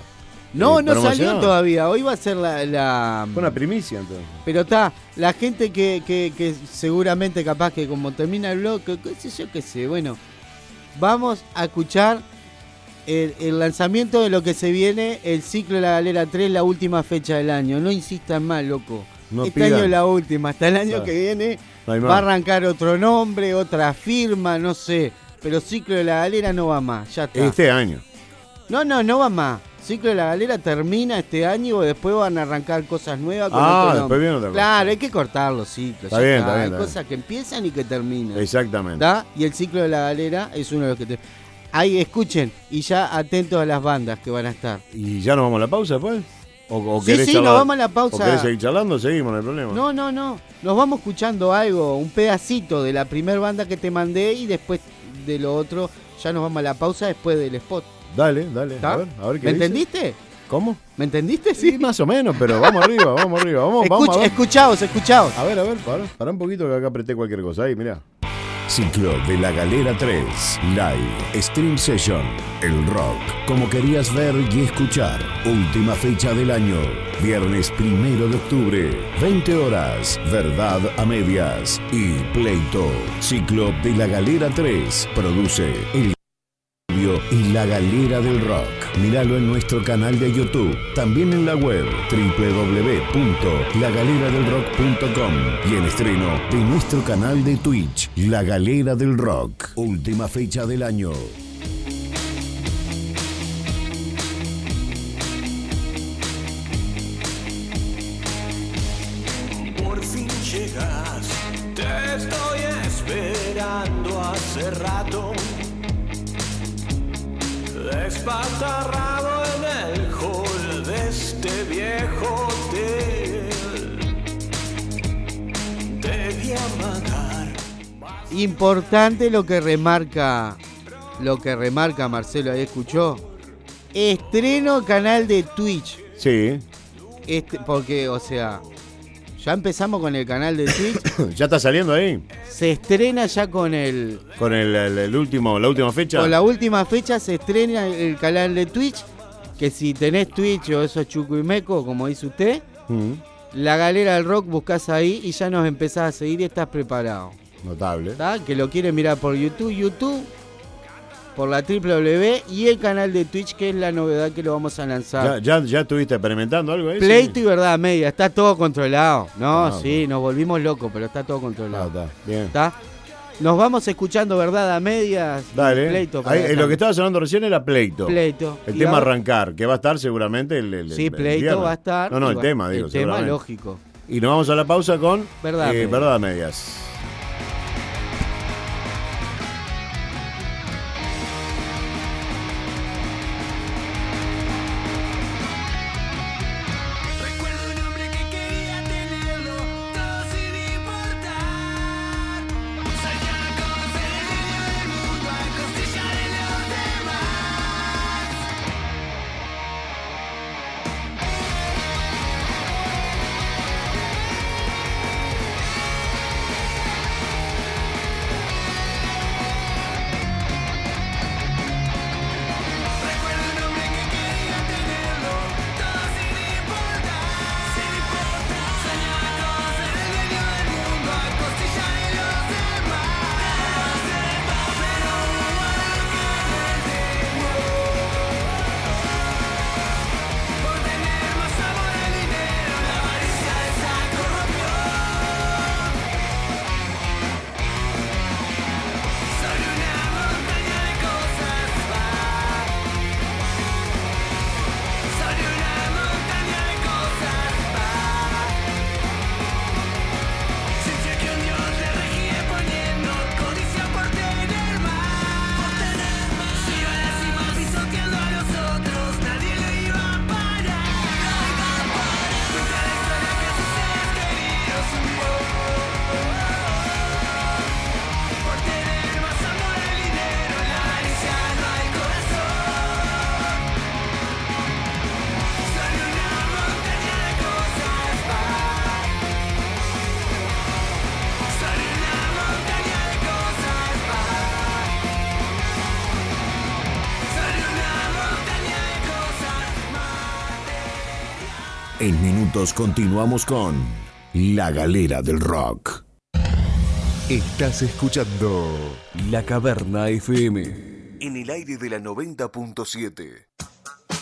Speaker 1: No, eh, no salió todavía. Hoy va a ser la. la...
Speaker 2: Fue una primicia entonces.
Speaker 1: Pero está, la gente que, que, que seguramente capaz que como termina el blog, qué sé yo, qué sé. Bueno, vamos a escuchar el, lanzamiento de lo que se viene, el ciclo de la Galera 3, la última fecha del año. No insistan más, loco. este año es la última, hasta el año que viene va a arrancar otro nombre, otra firma, no sé. Pero ciclo de la galera no va más, ya está.
Speaker 2: Este año.
Speaker 1: No, no, no va más. Ciclo de la galera termina este año y después van a arrancar cosas nuevas. Con
Speaker 2: ah, después viene otra
Speaker 1: Claro, hay que cortar los ciclos.
Speaker 2: Está bien, está bien,
Speaker 1: Hay cosas que empiezan y que terminan.
Speaker 2: Exactamente.
Speaker 1: Y el ciclo de la galera es uno de los que te... Ahí escuchen y ya atentos a las bandas que van a estar.
Speaker 2: ¿Y ya nos vamos a la pausa pues?
Speaker 1: ¿O, sí, sí, nos vamos a la pausa. ¿O
Speaker 2: querés seguir charlando? Seguimos, no hay problema.
Speaker 1: No, no, no. Nos vamos escuchando algo, un pedacito de la primer banda que te mandé y después de lo otro ya nos vamos a la pausa después del spot.
Speaker 2: Dale, dale. A ver, a ver qué
Speaker 1: ¿Me entendiste?
Speaker 2: ¿Cómo?
Speaker 1: ¿Me entendiste? Sí,
Speaker 2: más o menos, pero vamos arriba, vamos arriba. Vamos, vamos
Speaker 1: Escuchaos, escuchaos.
Speaker 2: A ver, a ver, para, para un poquito que acá apreté cualquier cosa. Ahí, mirá.
Speaker 3: Ciclo de la Galera 3. Live. Stream Session. El rock. Como querías ver y escuchar. Última fecha del año. Viernes primero de octubre. 20 horas. Verdad a medias. Y Pleito. Ciclo de la Galera 3. Produce el La Galera del Rock. Míralo en nuestro canal de YouTube, también en la web www.lagaleradelrock.com y en estreno de nuestro canal de Twitch, La Galera del Rock. Última fecha del año.
Speaker 15: Despatarrado en el hall de este viejo hotel. Debía amagar.
Speaker 1: Importante lo que remarca, lo que remarca Marcelo, ahí escuchó. Estreno canal de Twitch.
Speaker 2: Sí.
Speaker 1: Este, porque, o sea, ya empezamos con el canal de Twitch.
Speaker 2: ¿Ya está saliendo ahí?
Speaker 1: Se estrena ya con el.
Speaker 2: ¿Con el, último, la última fecha?
Speaker 1: Con la última fecha se estrena el canal de Twitch. Que si tenés Twitch o eso Chuco y Meco, como dice usted, mm. la galera del rock buscas ahí y ya nos empezás a seguir y estás preparado.
Speaker 2: Notable.
Speaker 1: Que lo quieren mirar por YouTube. YouTube por la www y el canal de Twitch, que es la novedad que lo vamos a lanzar.
Speaker 16: ¿Ya, ya, estuviste experimentando algo ahí?
Speaker 1: Pleito y verdad media, está todo controlado. No, ah, sí, nos volvimos locos, pero está todo controlado. Ah, está, bien. ¿Está? Nos vamos escuchando verdad a medias.
Speaker 16: Dale. Pleito lo que estaba sonando recién era pleito.
Speaker 1: Pleito.
Speaker 16: El tema arrancar, que va a estar seguramente el.
Speaker 1: sí, pleito va a estar.
Speaker 16: No, no, el tema, digo.
Speaker 1: El tema lógico.
Speaker 16: Y nos vamos a la pausa con. Verdad, eh, verdad a medias.
Speaker 3: En minutos continuamos con La Galera del Rock. Estás escuchando La Caverna FM. En el aire de la 90.7.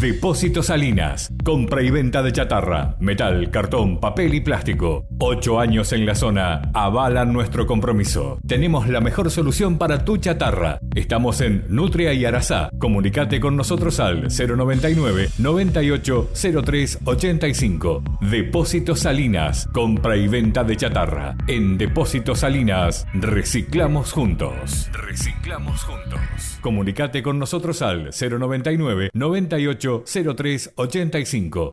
Speaker 4: Depósito Salinas. Compra y venta de chatarra, metal, cartón, papel y plástico. Ocho años en la zona avalan nuestro compromiso. Tenemos la mejor solución para tu chatarra. Estamos en Nutria y Arasá. Comunicate con nosotros al 099 98 03 85. Depósito Salinas. Compra y venta de chatarra. En Depósito Salinas reciclamos juntos. Reciclamos juntos. Comunicate con nosotros al 099 98 03 85.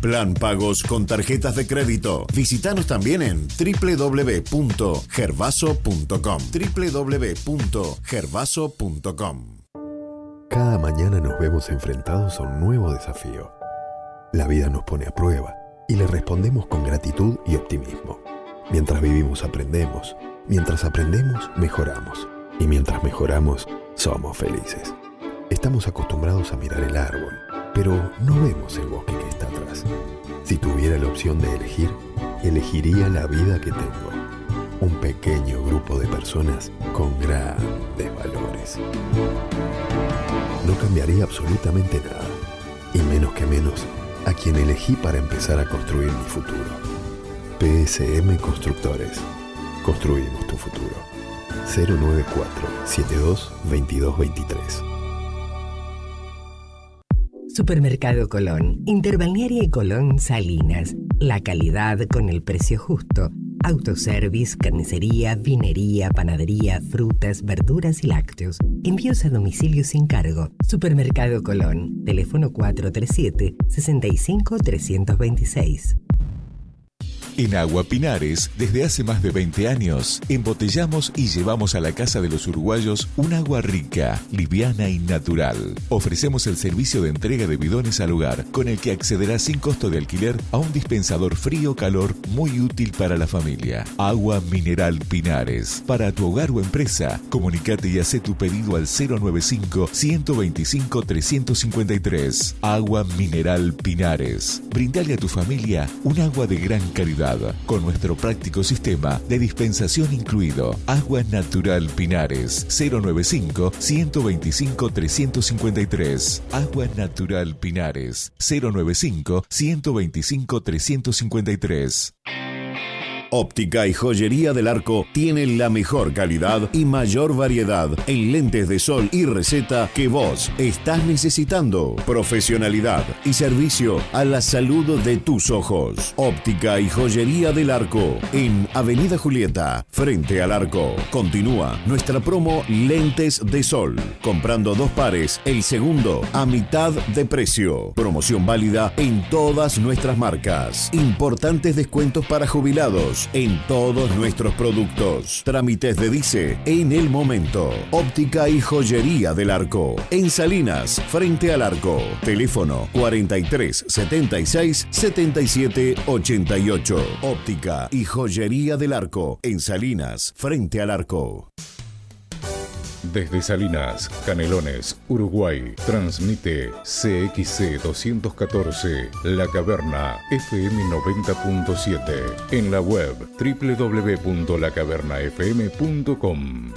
Speaker 3: Plan pagos con tarjetas de crédito. Visítanos también en www.gervaso.com. www.gervaso.com.
Speaker 6: Cada mañana nos vemos enfrentados a un nuevo desafío. La vida nos pone a prueba y le respondemos con gratitud y optimismo. Mientras vivimos aprendemos, mientras aprendemos mejoramos y mientras mejoramos somos felices. Estamos acostumbrados a mirar el árbol, pero no vemos el bosque que está Si tuviera la opción de elegir, elegiría la vida que tengo. Un pequeño grupo de personas con grandes valores. No cambiaría absolutamente nada, y menos que menos a quien elegí para empezar a construir mi futuro. PSM Constructores. Construimos tu futuro. 094 72 22 23
Speaker 17: Supermercado Colón, Interbalnearia y Colón Salinas. La calidad con el precio justo. Autoservice, carnicería, vinería, panadería, frutas, verduras y lácteos. Envíos a domicilio sin cargo. Supermercado Colón. Teléfono 437 65 326.
Speaker 7: En Agua Pinares, desde hace más de 20 años, embotellamos y llevamos a la casa de los uruguayos un agua rica, liviana y natural. Ofrecemos el servicio de entrega de bidones al hogar, con el que accederá sin costo de alquiler a un dispensador frío-calor muy útil para la familia. Agua Mineral Pinares. Para tu hogar o empresa, comunicate y haz tu pedido al 095-125-353. Agua Mineral Pinares. Brindale a tu familia un agua de gran calidad con nuestro práctico sistema de dispensación incluido. Agua Natural Pinares 095 125 353. Agua Natural Pinares 095 125 353.
Speaker 3: Óptica y Joyería del Arco tienen la mejor calidad y mayor variedad en lentes de sol y receta que vos estás necesitando. Profesionalidad y servicio a la salud de tus ojos. Óptica y Joyería del Arco en Avenida Julieta, frente al arco. Continúa nuestra promo Lentes de Sol. Comprando dos pares, el segundo a mitad de precio. Promoción válida en todas nuestras marcas. Importantes descuentos para jubilados en todos nuestros productos. Trámites de Dice en el momento. Óptica y joyería del arco. En Salinas, frente al arco. Teléfono 43 76 77 88. Óptica y joyería del arco. En Salinas, frente al arco.
Speaker 8: Desde Salinas, Canelones, Uruguay, transmite CXC 214, La Caverna, FM 90.7, en la web www.lacavernafm.com.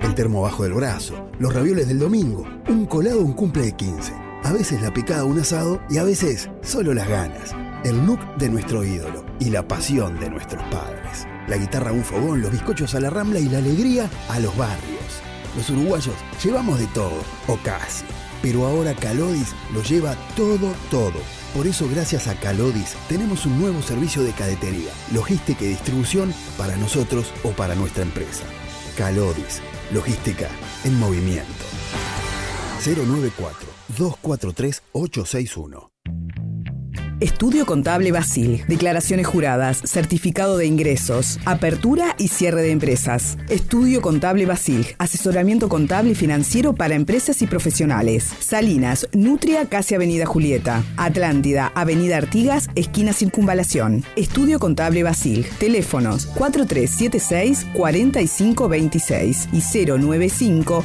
Speaker 18: El termo bajo del brazo, los ravioles del domingo, un colado un cumple de 15, a veces la picada un asado y a veces solo las ganas, el look de nuestro ídolo y la pasión de nuestros padres la guitarra a un fogón, los bizcochos a la rambla y la alegría a los barrios. Los uruguayos llevamos de todo, o casi. Pero ahora Calodis lo lleva todo, todo. Por eso, gracias a Calodis, tenemos un nuevo servicio de cadetería, logística y distribución para nosotros o para nuestra empresa. Calodis, logística en movimiento. 094 243 861
Speaker 9: Estudio Contable Basil. Declaraciones juradas, certificado de ingresos, apertura y cierre de empresas. Estudio Contable Basil. Asesoramiento contable y financiero para empresas y profesionales. Salinas, Nutria, casi Avenida Julieta. Atlántida, Avenida Artigas, esquina Circunvalación. Estudio Contable Basil. Teléfonos 4376 4526 y 095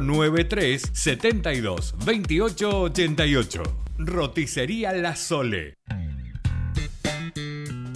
Speaker 4: 093 72 28 88. Roticería La Sole.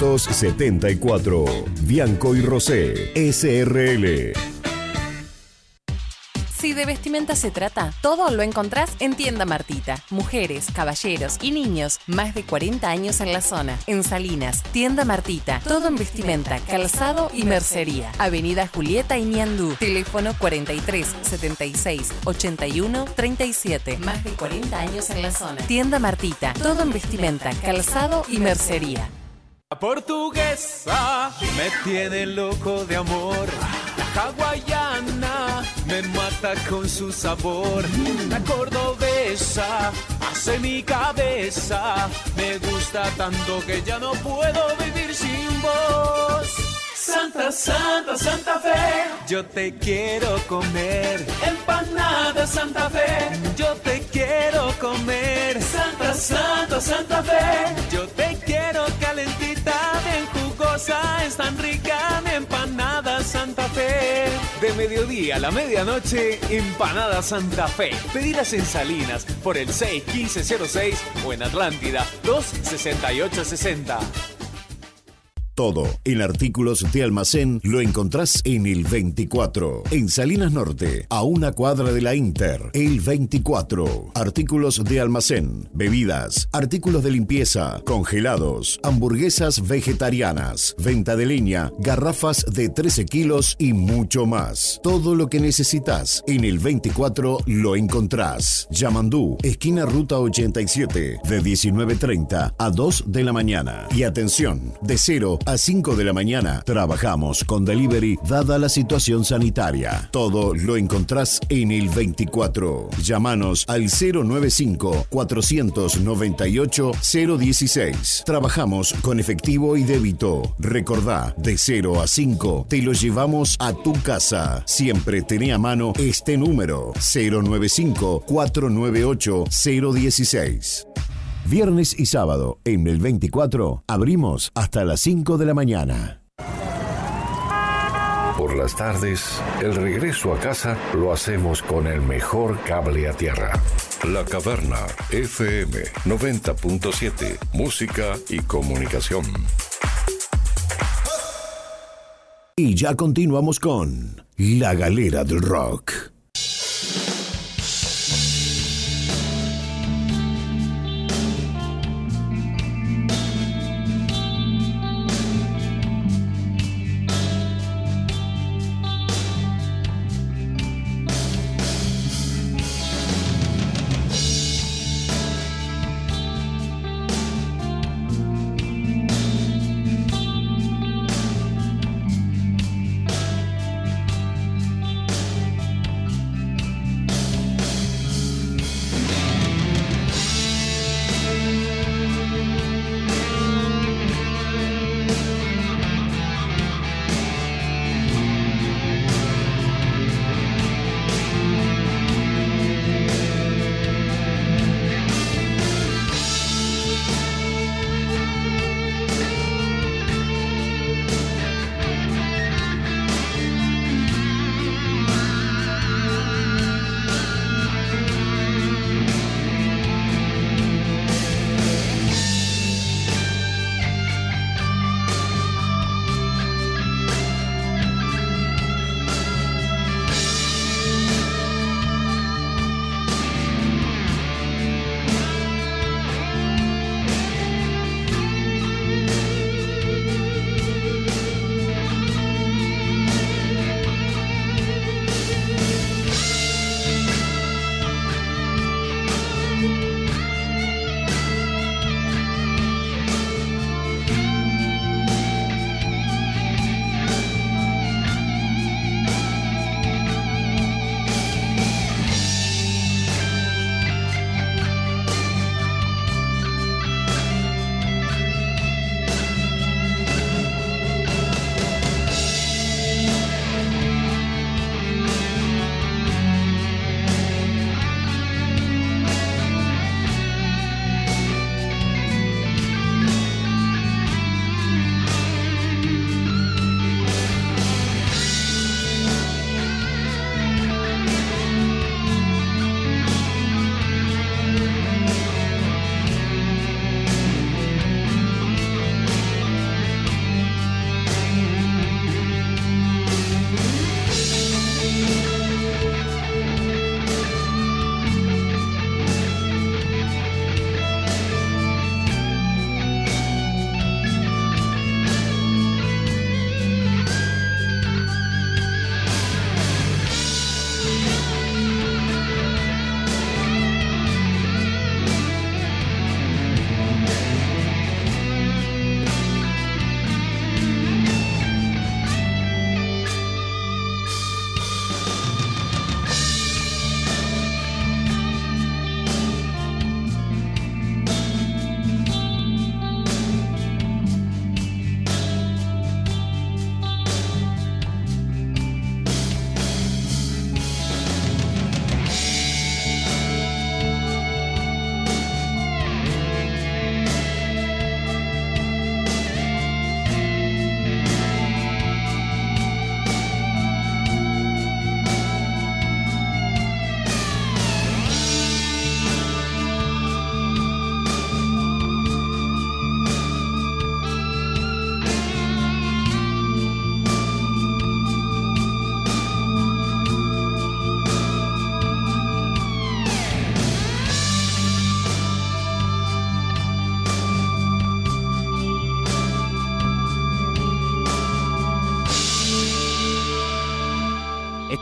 Speaker 3: 974. Bianco y Rosé, SRL.
Speaker 19: Si de vestimenta se trata, todo lo encontrás en Tienda Martita. Mujeres, caballeros y niños, más de 40 años en la zona. En Salinas, Tienda Martita. Todo en vestimenta, calzado y mercería. Avenida Julieta y Niandú. Teléfono 43 76 81 37. Más de 40 años en la zona. Tienda Martita. Todo en vestimenta, calzado y mercería.
Speaker 15: La portuguesa me tiene loco de amor. La hawaiana me mata con su sabor. La cordobesa hace mi cabeza. Me gusta tanto que ya no puedo vivir sin vos. Santa, Santa, Santa Fe, yo te quiero comer. Empanada Santa Fe, yo te quiero comer. Santa, Santa, Santa Fe, yo te quiero calentita, bien jugosa, es tan rica mi empanada Santa Fe. De mediodía a la medianoche, empanada Santa Fe. Pedidas en Salinas por el 61506 o en Atlántida 26860.
Speaker 3: Todo en artículos de almacén lo encontrás en el 24. En Salinas Norte, a una cuadra de la Inter. El 24. Artículos de almacén, bebidas, artículos de limpieza, congelados, hamburguesas vegetarianas, venta de leña, garrafas de 13 kilos y mucho más. Todo lo que necesitas en el 24 lo encontrás. Yamandú, esquina Ruta 87, de 19.30 a 2 de la mañana. Y atención, de 0 a 5 de la mañana trabajamos con delivery dada la situación sanitaria. Todo lo encontrás en el 24. Llámanos al 095 498 016. Trabajamos con efectivo y débito. Recordá, de 0 a 5 te lo llevamos a tu casa. Siempre tené a mano este número 095 498 016. Viernes y sábado en el 24 abrimos hasta las 5 de la mañana.
Speaker 20: Por las tardes, el regreso a casa lo hacemos con el mejor cable a tierra. La Caverna FM 90.7, música y comunicación.
Speaker 3: Y ya continuamos con La Galera del Rock.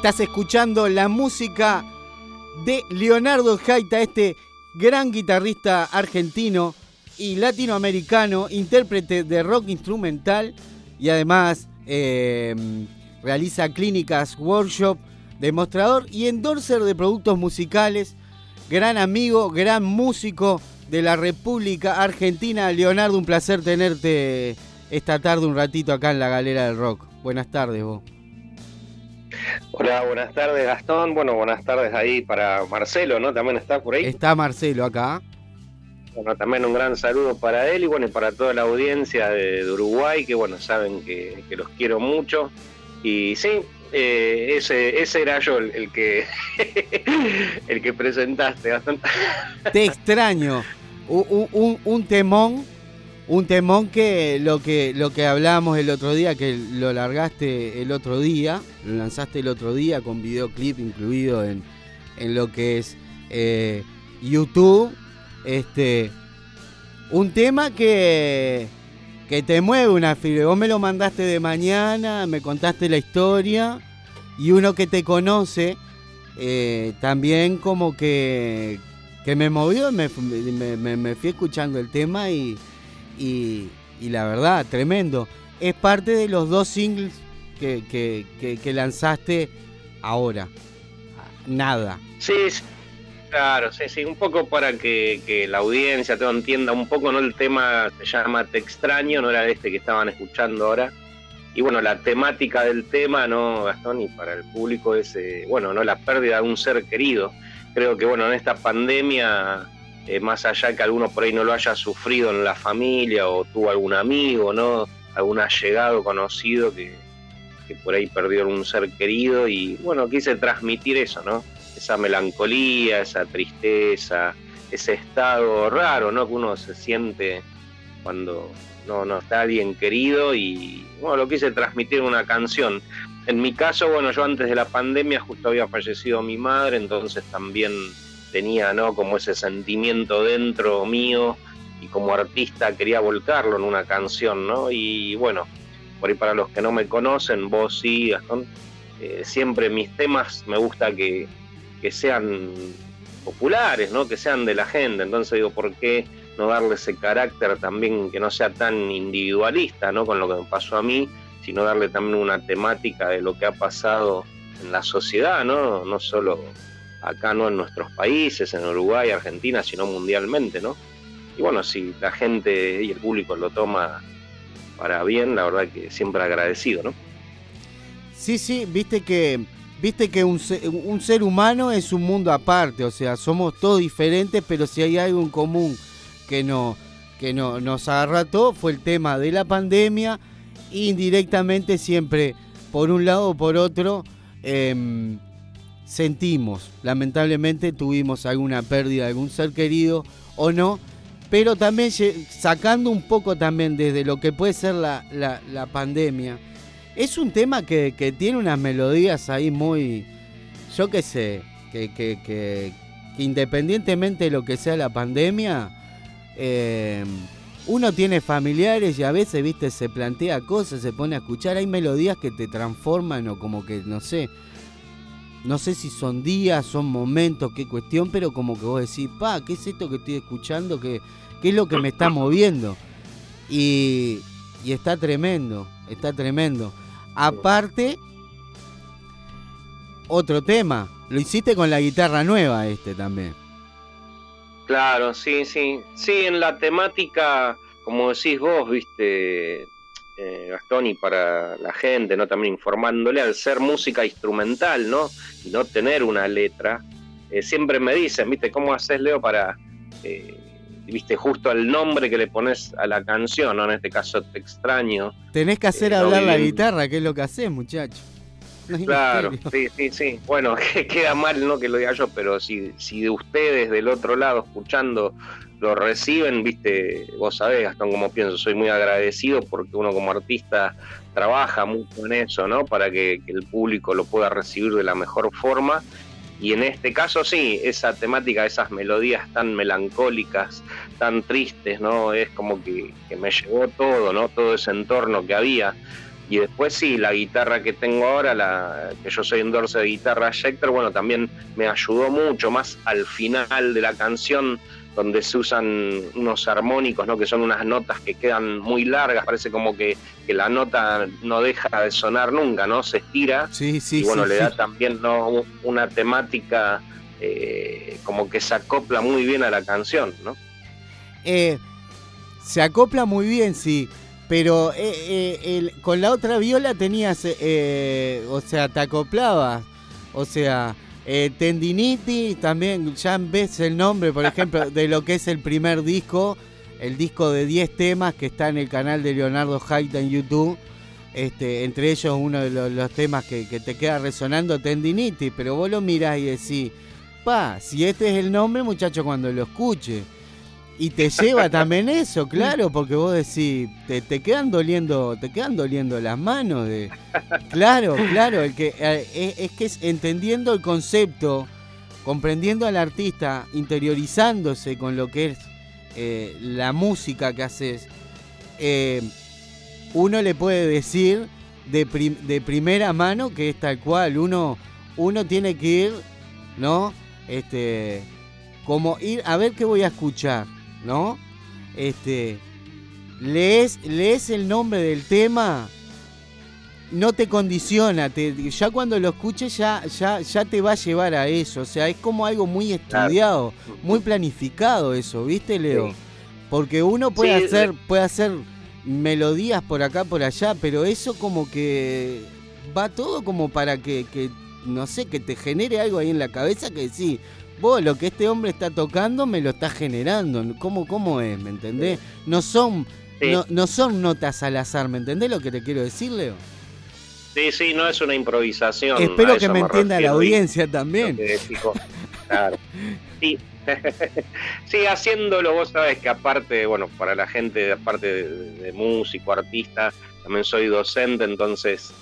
Speaker 1: Estás escuchando la música de Leonardo Jaita, este gran guitarrista argentino y latinoamericano, intérprete de rock instrumental y además em, realiza clínicas, workshop, demostrador y endorser de productos musicales. Gran amigo, gran músico de la República Argentina. Leonardo, un placer tenerte esta tarde un ratito acá en la Galera del Rock. Buenas tardes vos.
Speaker 21: Hola, buenas tardes Gastón. Bueno, buenas tardes ahí para Marcelo, ¿no? También está por ahí.
Speaker 1: Está Marcelo acá.
Speaker 21: Bueno, también un gran saludo para él y bueno, y para toda la audiencia de, Uruguay, que bueno, saben que, los quiero mucho. Y sí, eh, ese, ese era yo el, que el que presentaste, Gastón.
Speaker 1: Te extraño. Un, un temón un temón que lo que lo que hablábamos el otro día, que lo largaste el otro día, lo lanzaste el otro día con videoclip incluido en, lo que es eh, YouTube. Este, un tema que, que te mueve una fibra. Vos me lo mandaste de mañana, me contaste la historia y uno que te conoce eh, también como que, que me movió, me, me, me fui escuchando el tema y y, la verdad, tremendo. Es parte de los dos singles que, que, lanzaste ahora. Nada.
Speaker 21: Sí, claro, sí, sí, un poco para que, la audiencia te entienda un poco, ¿no? El tema se llama Te extraño, no era este que estaban escuchando ahora. Y bueno, la temática del tema, ¿no, Gastón? Y para el público es, eh, bueno, ¿no? La pérdida de un ser querido. Creo que, bueno, en esta pandemia eh, más allá que alguno por ahí no lo haya sufrido en la familia o tuvo algún amigo, ¿no? Algún allegado conocido que, por ahí perdió un ser querido y bueno, quise transmitir eso, ¿no? Esa melancolía, esa tristeza, ese estado raro, ¿no? Que uno se siente cuando no, no está alguien querido y bueno, lo quise transmitir en una canción. En mi caso, bueno, yo antes de la pandemia justo había fallecido mi madre, entonces también tenía ¿no? como ese sentimiento dentro mío y como artista quería volcarlo en una canción, ¿no? Y bueno, por ahí para los que no me conocen, vos sí, Gastón, eh, siempre mis temas me gusta que, sean populares, ¿no? Que sean de la gente, entonces digo, ¿por qué no darle ese carácter también que no sea tan individualista, ¿no? Con lo que me pasó a mí, sino darle también una temática de lo que ha pasado en la sociedad, ¿no? No solo acá no en nuestros países, en Uruguay, Argentina, sino mundialmente, ¿no? Y bueno, si la gente y el público lo toma para bien, la verdad que siempre agradecido, ¿no?
Speaker 1: Sí, sí, viste que viste que un ser, humano es un mundo aparte, o sea, somos todos diferentes, pero si hay algo en común que no que no, nos agarra todo fue el tema de la pandemia, indirectamente siempre por un lado o por otro em, sentimos. Lamentablemente tuvimos alguna pérdida de algún ser querido o no, pero también sacando un poco también desde lo que puede ser la, la, pandemia. Es un tema que, tiene unas melodías ahí muy, yo qué sé, que, que, independientemente de lo que sea la pandemia, eh, uno tiene familiares y a veces, viste, se plantea cosas, se pone a escuchar, hay melodías que te transforman o como que, no sé, no sé si son días, son momentos, qué cuestión, pero como que vos decís, pa, ¿qué es esto que estoy escuchando? ¿Qué, qué es lo que me está moviendo? Y, y está tremendo, está tremendo. Aparte, otro tema, lo hiciste con la guitarra nueva este también.
Speaker 21: Claro, sí, sí. Sí, en la temática, como decís vos, viste, eh, Gastón, y para la gente, ¿no? También informándole al ser música instrumental, ¿no? Y no tener una letra. Eh, siempre me dicen, ¿viste? ¿Cómo haces, Leo, para, eh, viste, justo el nombre que le pones a la canción, ¿no? En este caso, Te extraño.
Speaker 1: Tenés que hacer hablar la guitarra, que es lo que haces, muchacho.
Speaker 21: claro, sí, sí, sí. Bueno, queda mal, ¿no? Que lo diga yo, pero si, si de ustedes del otro lado escuchando lo reciben, viste, vos sabés, Gastón, como pienso, soy muy agradecido porque uno como artista trabaja mucho en eso, ¿no? Para que, el público lo pueda recibir de la mejor forma. Y en este caso sí, esa temática, esas melodías tan melancólicas, tan tristes, ¿no? Es como que, me llevó todo, ¿no? Todo ese entorno que había. Y después sí, la guitarra que tengo ahora, la, que yo soy endorse de guitarra Schecter, bueno, también me ayudó mucho, más al final de la canción, donde se usan unos armónicos, ¿no? que son unas notas que quedan muy largas, parece como que, la nota no deja de sonar nunca, ¿no? Se estira.
Speaker 1: Sí, sí,
Speaker 21: y bueno,
Speaker 1: sí,
Speaker 21: le da también ¿no? una temática eh, como que se acopla muy bien a la canción, ¿no?
Speaker 1: Eh, se acopla muy bien, sí. Pero eh, eh, el- con la otra viola tenías, o sea, te acoplabas. O sea, eh, tendinitis, también ya ves el nombre, por ejemplo, de lo que es el primer disco, el disco de 10 temas que está en el canal de Leonardo Haita en YouTube. Este, entre ellos uno de los, temas que, que te queda resonando, tendinitis, pero vos lo mirás y decís, pa, si este es el nombre, muchacho, cuando lo escuche. Y te lleva también eso, claro, porque vos decís, te, quedan doliendo, te quedan doliendo las manos de. Claro, claro, el que eh, es, que es entendiendo el concepto, comprendiendo al artista, interiorizándose con lo que es eh, la música que haces, eh, uno le puede decir de, de primera mano que es tal cual. Uno, uno tiene que ir, ¿no? Este, como ir a ver qué voy a escuchar, ¿no? Este, lees, lees el nombre del tema, no te condiciona, te- ya cuando lo escuches ya, ya, ya te va a llevar a eso. O sea, es como algo muy estudiado, muy planificado eso, ¿viste, Leo?
Speaker 21: Sí.
Speaker 1: Porque uno puede
Speaker 21: Sí,
Speaker 1: hacer,
Speaker 21: de-
Speaker 1: puede hacer melodías por acá, por allá, pero eso como que va todo como para que, que, no sé, que te genere algo ahí en la cabeza que sí, vos lo que este hombre está tocando me lo está generando. ¿Cómo, cómo es? ¿Me entendés? No son,
Speaker 21: Sí.
Speaker 1: no, no son notas al azar, ¿me entendés lo que te quiero decir, Leo?
Speaker 21: Sí, sí, no es una improvisación.
Speaker 1: Espero que me entienda la
Speaker 21: refiero,
Speaker 1: audiencia también.
Speaker 21: Claro. Sí. sí, haciéndolo, vos sabés que aparte, bueno, para la gente, aparte de, de músico, artista, también soy docente, entonces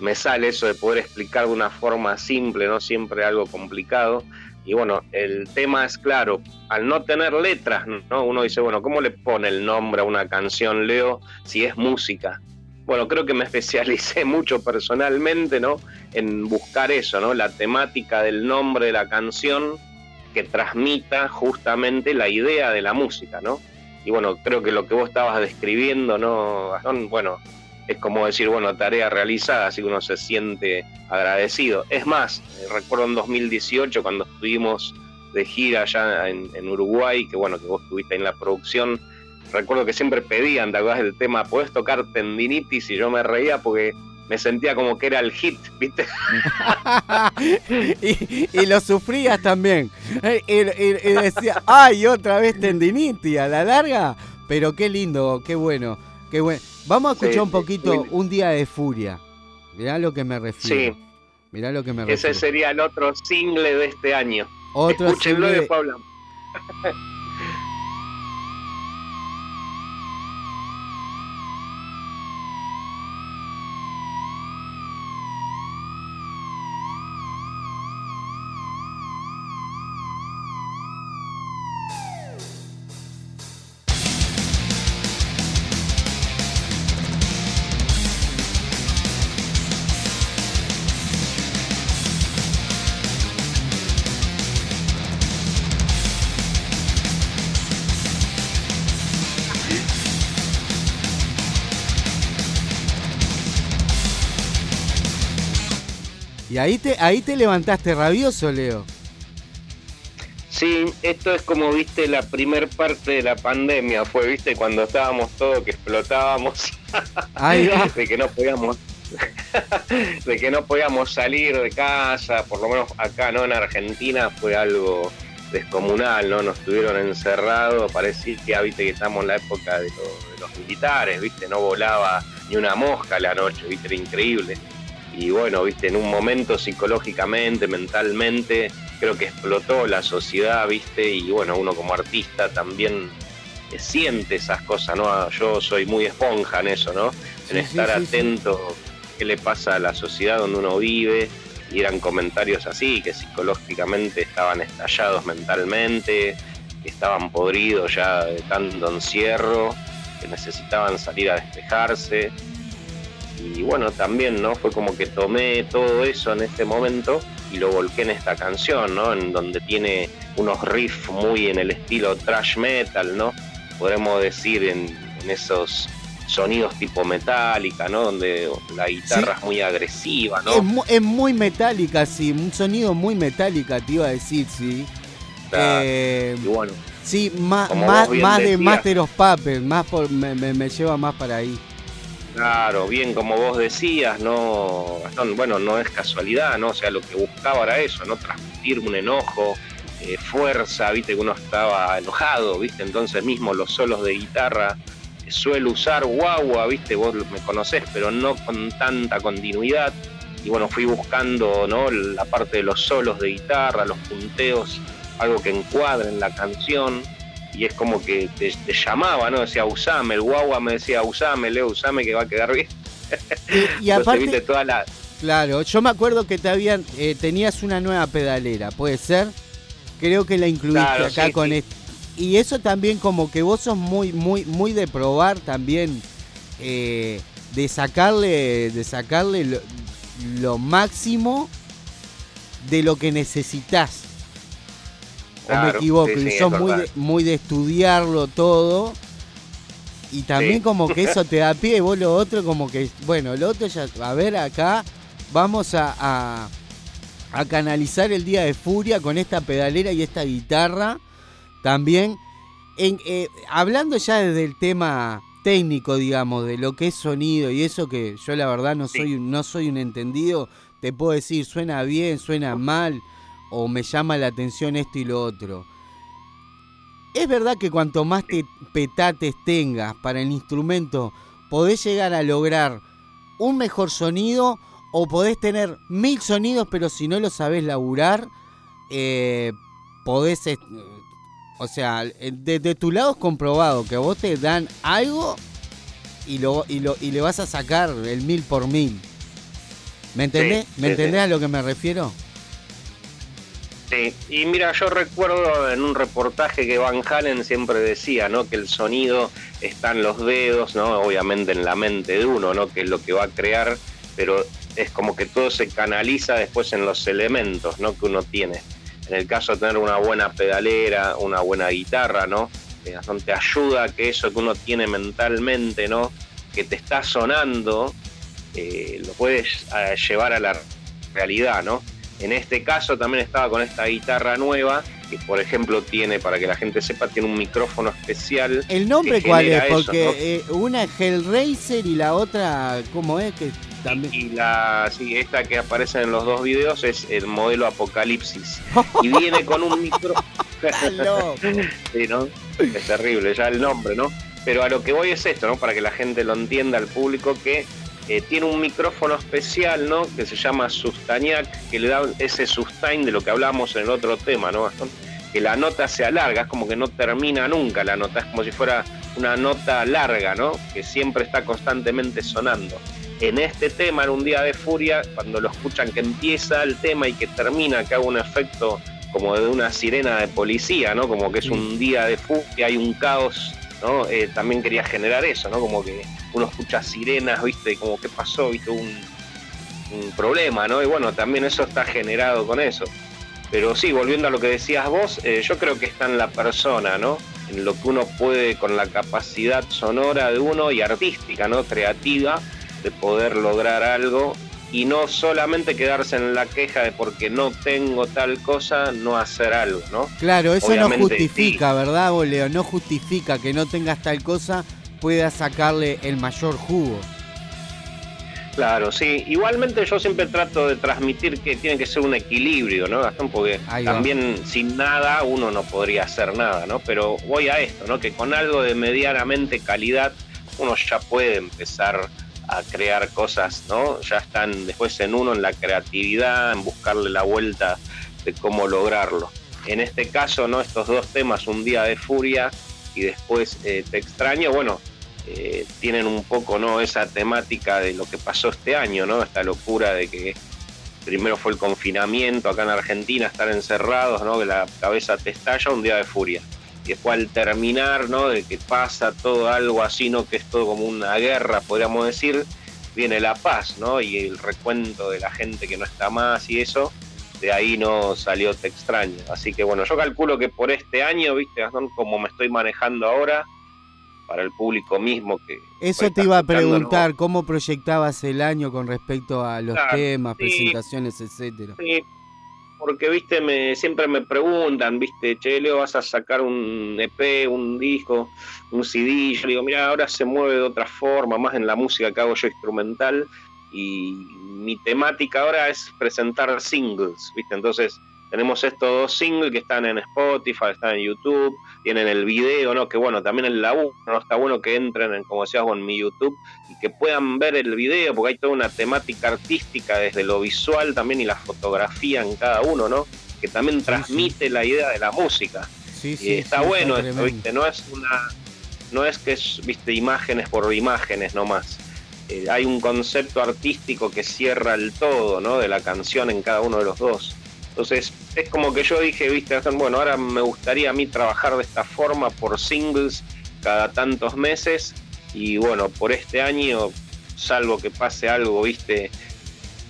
Speaker 21: me sale eso de poder explicar de una forma simple, no siempre algo complicado. Y bueno, el tema es claro, al no tener letras, ¿no? Uno dice, bueno, ¿cómo le pone el nombre a una canción, Leo, si es música? Bueno, creo que me especialicé mucho personalmente, ¿no? En buscar eso, ¿no? La temática del nombre de la canción que transmita justamente la idea de la música, ¿no? Y bueno, creo que lo que vos estabas describiendo, ¿no? Bueno, es como decir, bueno, tarea realizada, así que uno se siente agradecido. Es más, eh, recuerdo en 2018 cuando estuvimos de gira allá en, Uruguay, que bueno, que vos estuviste en la producción, recuerdo que siempre pedían, ¿te acordás del tema? ¿Podés tocar tendinitis? Y yo me reía porque me sentía como que era el hit, ¿viste?
Speaker 1: y, lo sufrías también. Y, y- y decía, ay, otra vez tendinitis a la larga. Pero qué lindo, qué bueno, qué bueno. Vamos a escuchar
Speaker 21: Sí,
Speaker 1: un poquito Un día de furia. Mirá lo que me refiero.
Speaker 21: Sí.
Speaker 1: Mirá lo que me
Speaker 21: Ese
Speaker 1: refiero.
Speaker 21: sería el otro single de este año.
Speaker 1: Otro
Speaker 21: Escúchenlo y
Speaker 1: single-
Speaker 21: después hablamos.
Speaker 1: Y ahí te, ahí te levantaste rabioso, Leo.
Speaker 21: Sí, esto es como viste la primer parte de la pandemia, fue, viste, cuando estábamos todos que explotábamos.
Speaker 1: Ahí va.
Speaker 21: de que no podíamos de que no podíamos salir de casa, por lo menos acá no en Argentina fue algo descomunal, ¿no? Nos tuvieron encerrados, parecía que viste que estamos en la época de, lo- de los militares, viste, no volaba ni una mosca la noche, viste, era increíble. Y bueno, viste, en un momento psicológicamente, mentalmente, creo que explotó la sociedad, viste, y bueno, uno como artista también eh, siente esas cosas, ¿no? Yo soy muy esponja en eso, ¿no? En
Speaker 1: Sí,
Speaker 21: estar
Speaker 1: sí, sí, sí.
Speaker 21: atento qué le pasa a la sociedad donde uno vive, y eran comentarios así, que psicológicamente estaban estallados mentalmente, que estaban podridos ya de tanto encierro, que necesitaban salir a despejarse. Y bueno, también, ¿no? Fue como que tomé todo eso en este momento y lo volqué en esta canción, ¿no? En donde tiene unos riffs muy en el estilo thrash metal, ¿no? Podemos decir en, esos sonidos tipo metálica, ¿no? Donde la guitarra es muy agresiva, ¿no?
Speaker 1: Es, muy metálica, sí, un sonido muy metálica, te iba a decir, sí.
Speaker 21: Eh, y bueno.
Speaker 1: Sí, más, más, más de Master of Puppets, más por, me, me, lleva más para ahí.
Speaker 21: Claro, bien, como vos decías, no, bueno, no es casualidad, ¿no? O sea, lo que buscaba era eso, ¿no? Transmitir un enojo, eh, fuerza, viste que uno estaba enojado, viste, entonces mismo los solos de guitarra suelo usar guagua, viste, vos me conocés, pero no con tanta continuidad. Y bueno, fui buscando, ¿no? La parte de los solos de guitarra, los punteos, algo que encuadre en la canción y es como que te, llamaba, ¿no? Decía, usame, el guagua me decía, usame, Leo, usame, que va a quedar bien.
Speaker 1: Y, aparte, toda la... Claro, yo me acuerdo que te habían, eh, tenías una nueva pedalera, ¿puede ser? Creo que la incluiste acá con esto. Y eso también como que vos sos muy, muy, muy de probar también, eh, de sacarle, de sacarle lo, lo máximo de lo que necesitas o me equivoco, y sos muy de, muy de estudiarlo todo. Y también como que eso te da pie, vos lo otro como que, bueno, lo otro ya, a ver acá, vamos a, a, canalizar el día de furia con esta pedalera y esta guitarra. También, en, eh, hablando ya desde el tema técnico, digamos, de lo que es sonido y eso que yo la verdad no soy, no soy un entendido, te puedo decir, suena bien, suena mal o me llama la atención esto y lo otro. Es verdad que cuanto más te petates tengas para el instrumento, podés llegar a lograr un mejor sonido o podés tener mil sonidos, pero si no lo sabés laburar, eh, podés... O sea, desde tu lado es comprobado que vos te dan algo y, lo, y, lo, y le vas a sacar el mil por mil. ¿Me entendés? ¿Me entendés a lo que me refiero?
Speaker 21: Sí, y mira, yo recuerdo en un reportaje que Van Halen siempre decía, ¿no? Que el sonido está en los dedos, ¿no? Obviamente en la mente de uno, ¿no? Que es lo que va a crear, pero es como que todo se canaliza después en los elementos, ¿no? Que uno tiene. En el caso de tener una buena pedalera, una buena guitarra, ¿no? Eh, te ayuda que eso que uno tiene mentalmente, ¿no? Que te está sonando, eh, lo puedes eh, llevar a la realidad, ¿no? En este caso también estaba con esta guitarra nueva, que por ejemplo tiene, para que la gente sepa, tiene un micrófono especial.
Speaker 1: ¿El nombre cuál es? Porque eh, una es Hellraiser y la otra, ¿cómo es? Que
Speaker 21: también... Y la, sí, esta que aparece en los dos videos es el modelo Apocalipsis. y viene con un micrófono. sí, ¿no? Es terrible, ya el nombre, ¿no? Pero a lo que voy es esto, ¿no? Para que la gente lo entienda, al público, que eh, tiene un micrófono especial, ¿no? Que se llama Sustaniac, que le da ese sustain de lo que hablamos en el otro tema, ¿no, Que la nota se alarga, es como que no termina nunca la nota, es como si fuera una nota larga, ¿no? Que siempre está constantemente sonando. En este tema, en un día de furia, cuando lo escuchan que empieza el tema y que termina, que haga un efecto como de una sirena de policía, ¿no? Como que es un día de furia, hay un caos ¿no? Eh, también quería generar eso, ¿no? Como que uno escucha sirenas, ¿viste? Como que pasó, ¿viste? Un, problema, ¿no? Y bueno, también eso está generado con eso. Pero sí, volviendo a lo que decías vos, eh, yo creo que está en la persona, ¿no? En lo que uno puede con la capacidad sonora de uno y artística, ¿no? Creativa, de poder lograr algo y no solamente quedarse en la queja de porque no tengo tal cosa, no hacer algo, ¿no?
Speaker 1: Claro, eso no justifica, ¿verdad, Boleo? No justifica que no tengas tal cosa, puedas sacarle el mayor jugo.
Speaker 21: Claro, sí. Igualmente yo siempre trato de transmitir que tiene que ser un equilibrio, ¿no, Gastón? Porque también sin nada uno no podría hacer nada, ¿no? Pero voy a esto, ¿no? Que con algo de medianamente calidad uno ya puede empezar a crear cosas, ¿no? Ya están después en uno, en la creatividad, en buscarle la vuelta de cómo lograrlo. En este caso, ¿no? Estos dos temas, Un día de furia y después eh, Te extraño, bueno, eh, tienen un poco, ¿no? Esa temática de lo que pasó este año, ¿no? Esta locura de que primero fue el confinamiento acá en Argentina, estar encerrados, ¿no? Que la cabeza te estalla, un día de furia y después al terminar, ¿no? De que pasa todo algo así, ¿no? Que es todo como una guerra, podríamos decir, viene la paz, ¿no? Y el recuento de la gente que no está más y eso, de ahí no salió Te extraño. Así que bueno, yo calculo que por este año, viste, como me estoy manejando ahora, para el público mismo que...
Speaker 1: Eso te iba a preguntar, ¿cómo proyectabas el año con respecto a los temas, presentaciones, etcétera?
Speaker 21: Sí, porque, viste, me, siempre me preguntan, viste, che, Leo, vas a sacar un EP, un disco, un CD, yo digo, mira, ahora se mueve de otra forma, más en la música que hago yo instrumental, y mi temática ahora es presentar singles, viste, entonces tenemos estos dos singles que están en Spotify, están en YouTube, tienen el video, ¿no? Que bueno, también en la U, ¿no? Está bueno que entren, en, como decías, en mi YouTube y que puedan ver el video, porque hay toda una temática artística desde lo visual también y la fotografía en cada uno, ¿no? Que también transmite la idea de la música. Sí, y está bueno esto, ¿viste? No es una. No es que es, viste, imágenes por imágenes nomás. Eh, hay un concepto artístico que cierra el todo, ¿no? De la canción en cada uno de los dos. Entonces, es como que yo dije, viste, bueno, ahora me gustaría a mí trabajar de esta forma por singles cada tantos meses y bueno, por este año, salvo que pase algo, viste,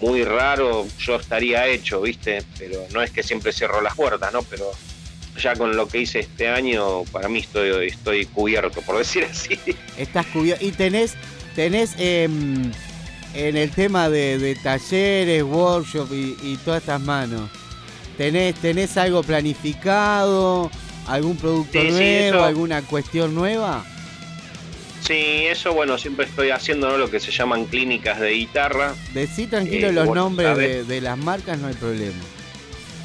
Speaker 21: muy raro, yo estaría hecho, viste, pero no es que siempre cierro las puertas, ¿no? Pero ya con lo que hice este año, para mí estoy, cubierto, por decir así.
Speaker 1: Estás cubierto. Y tenés, tenés em, en el tema de, talleres, workshop y todas estas manos. ¿Tenés, ¿Tenés algo planificado? ¿Algún producto nuevo? ¿Alguna cuestión nueva?
Speaker 21: Sí, eso bueno, siempre estoy haciendo lo que se llaman clínicas de guitarra.
Speaker 1: Decí tranquilo eh, los nombres de, las marcas, no hay problema.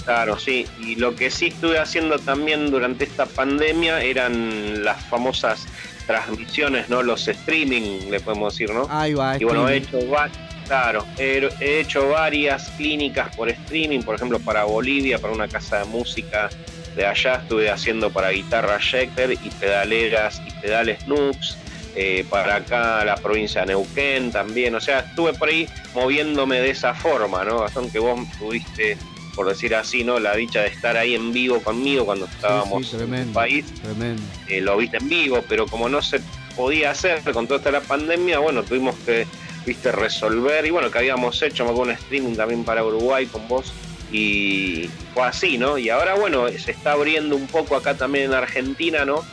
Speaker 21: Claro, sí. Y lo que sí estuve haciendo también durante esta pandemia eran las famosas transmisiones, ¿no? Los streaming, le podemos decir, ¿no?
Speaker 1: Ahí va.
Speaker 21: Y bueno, he hecho Claro, he, hecho varias clínicas por streaming, por ejemplo para Bolivia, para una casa de música de allá, estuve haciendo para guitarra Schecter y pedaleras y pedales Nux, eh, para acá la provincia de Neuquén también, o sea, estuve por ahí moviéndome de esa forma, ¿no? Bastante que vos tuviste, por decir así, ¿no? La dicha de estar ahí en vivo conmigo cuando estábamos en el país, eh, lo viste en vivo, pero como no se podía hacer con toda esta la pandemia, bueno, tuvimos que viste, resolver. Y bueno, que habíamos hecho, me un streaming también para Uruguay con vos. Y fue así, ¿no? Y ahora, bueno, se está abriendo un poco acá también en Argentina, ¿no?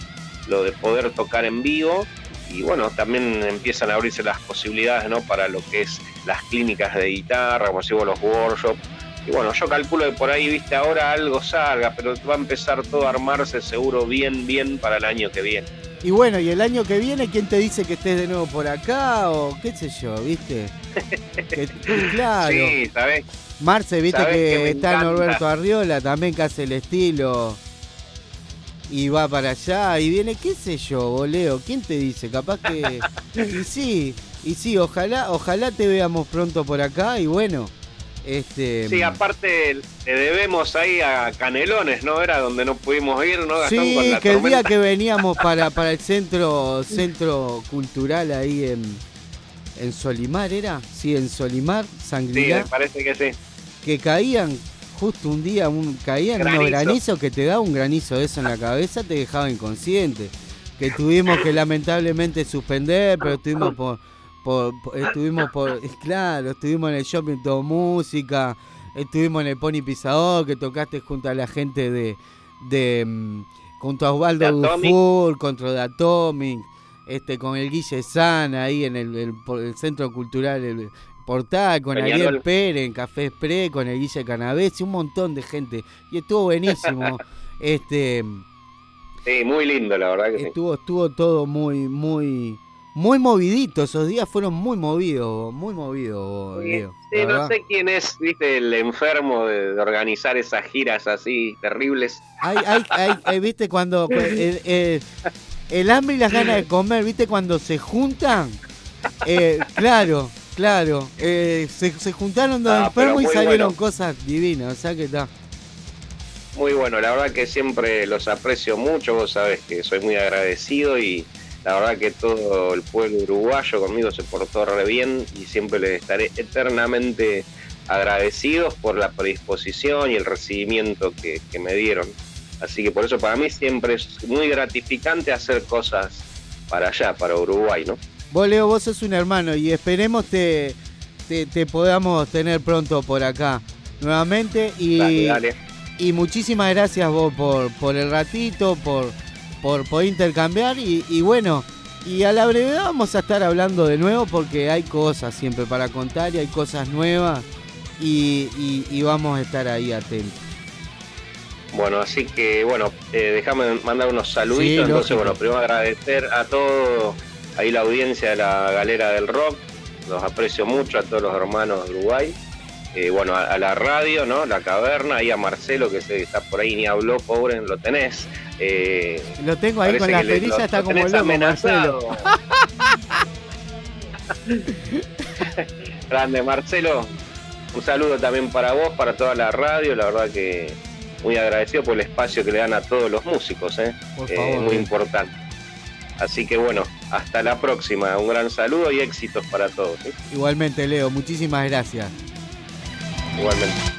Speaker 21: Lo de poder tocar en vivo. Y bueno, también empiezan a abrirse las posibilidades, ¿no? Para lo que es las clínicas de guitarra, como digo, los workshops. Y bueno, yo calculo que por ahí, viste, ahora algo salga, pero va a empezar todo a armarse seguro bien, bien para el año que viene.
Speaker 1: Y bueno, y el año que viene, ¿quién te dice que estés de nuevo por acá? O qué sé yo, ¿viste? claro.
Speaker 21: Sí, ¿sabes?
Speaker 1: Marce, viste que, está Norberto Arriola también que hace el estilo. Y va para allá y viene, qué sé yo, boleo. ¿Quién te dice? Capaz que. y sí, y sí, ojalá, ojalá te veamos pronto por acá y bueno. Este,
Speaker 21: sí, aparte le debemos ahí a Canelones, ¿no? Era donde no pudimos ir, ¿no?
Speaker 1: sí, que el día que veníamos para, para el centro centro cultural ahí en, en Solimar, ¿era? Sí, en Solimar, Sangría.
Speaker 21: Sí, parece que sí.
Speaker 1: Que caían justo un día, un, caían granizo. unos granizos que te da un granizo de eso en la cabeza, te dejaba inconsciente. Que tuvimos que lamentablemente suspender, pero estuvimos por estuvimos por, claro, estuvimos en el shopping todo música, estuvimos en el Pony Pisador, que tocaste junto a la gente de, de mm, junto a Osvaldo Dufour, contra The Atomic, este, con el Guille San ahí en el, Centro Cultural el Portal, con Ariel Pérez en Café Express, con el Guille Canavés, un montón de gente. Y estuvo buenísimo. este
Speaker 21: Sí, muy lindo, la verdad que
Speaker 1: estuvo, Estuvo todo muy, muy muy movidito, esos días fueron muy movidos, muy movidos.
Speaker 21: Sí, no sé quién es, viste, el enfermo de, organizar esas giras así terribles.
Speaker 1: Hay, hay, hay, viste, cuando el, hambre y las ganas de comer, viste, cuando se juntan, eh, claro, claro, eh, se, juntaron dos ah, enfermos y salieron cosas divinas, o sea que está.
Speaker 21: Muy bueno, la verdad que siempre los aprecio mucho, vos sabes que soy muy agradecido y la verdad que todo el pueblo uruguayo conmigo se portó re bien y siempre les estaré eternamente agradecidos por la predisposición y el recibimiento que, me dieron. Así que por eso para mí siempre es muy gratificante hacer cosas para allá, para Uruguay, ¿no?
Speaker 1: Vos, Leo, vos sos un hermano y esperemos te, te, podamos tener pronto por acá nuevamente. Y, y muchísimas gracias vos por, por el ratito, por, por, por intercambiar. Y, y bueno, y a la brevedad vamos a estar hablando de nuevo porque hay cosas siempre para contar y hay cosas nuevas y, vamos a estar ahí atentos.
Speaker 21: Bueno, así que bueno, eh, déjame mandar unos saluditos. Entonces, bueno, primero agradecer a todo ahí la audiencia de la Galera del Rock. Los aprecio mucho a todos los hermanos de Uruguay. Eh, bueno, a, la radio, ¿no? La caverna, ahí a Marcelo que se, está por ahí ni habló, pobre, lo tenés. Eh,
Speaker 1: lo tengo ahí con la perilla, está como loco, Marcelo.
Speaker 21: Grande, Marcelo. Un saludo también para vos, para toda la radio. La verdad que muy agradecido por el espacio que le dan a todos los músicos, ¿eh? eh muy importante. Así que bueno, hasta la próxima. Un gran saludo y éxitos para todos.
Speaker 1: Igualmente, Leo, muchísimas gracias.
Speaker 21: Igualmente.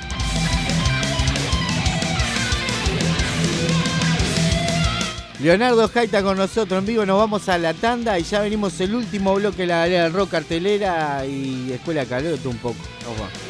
Speaker 1: Leonardo Jaita con nosotros en vivo, nos vamos a la tanda y ya venimos el último bloque de la galera rock cartelera y escuela calor un poco.
Speaker 3: Ciclo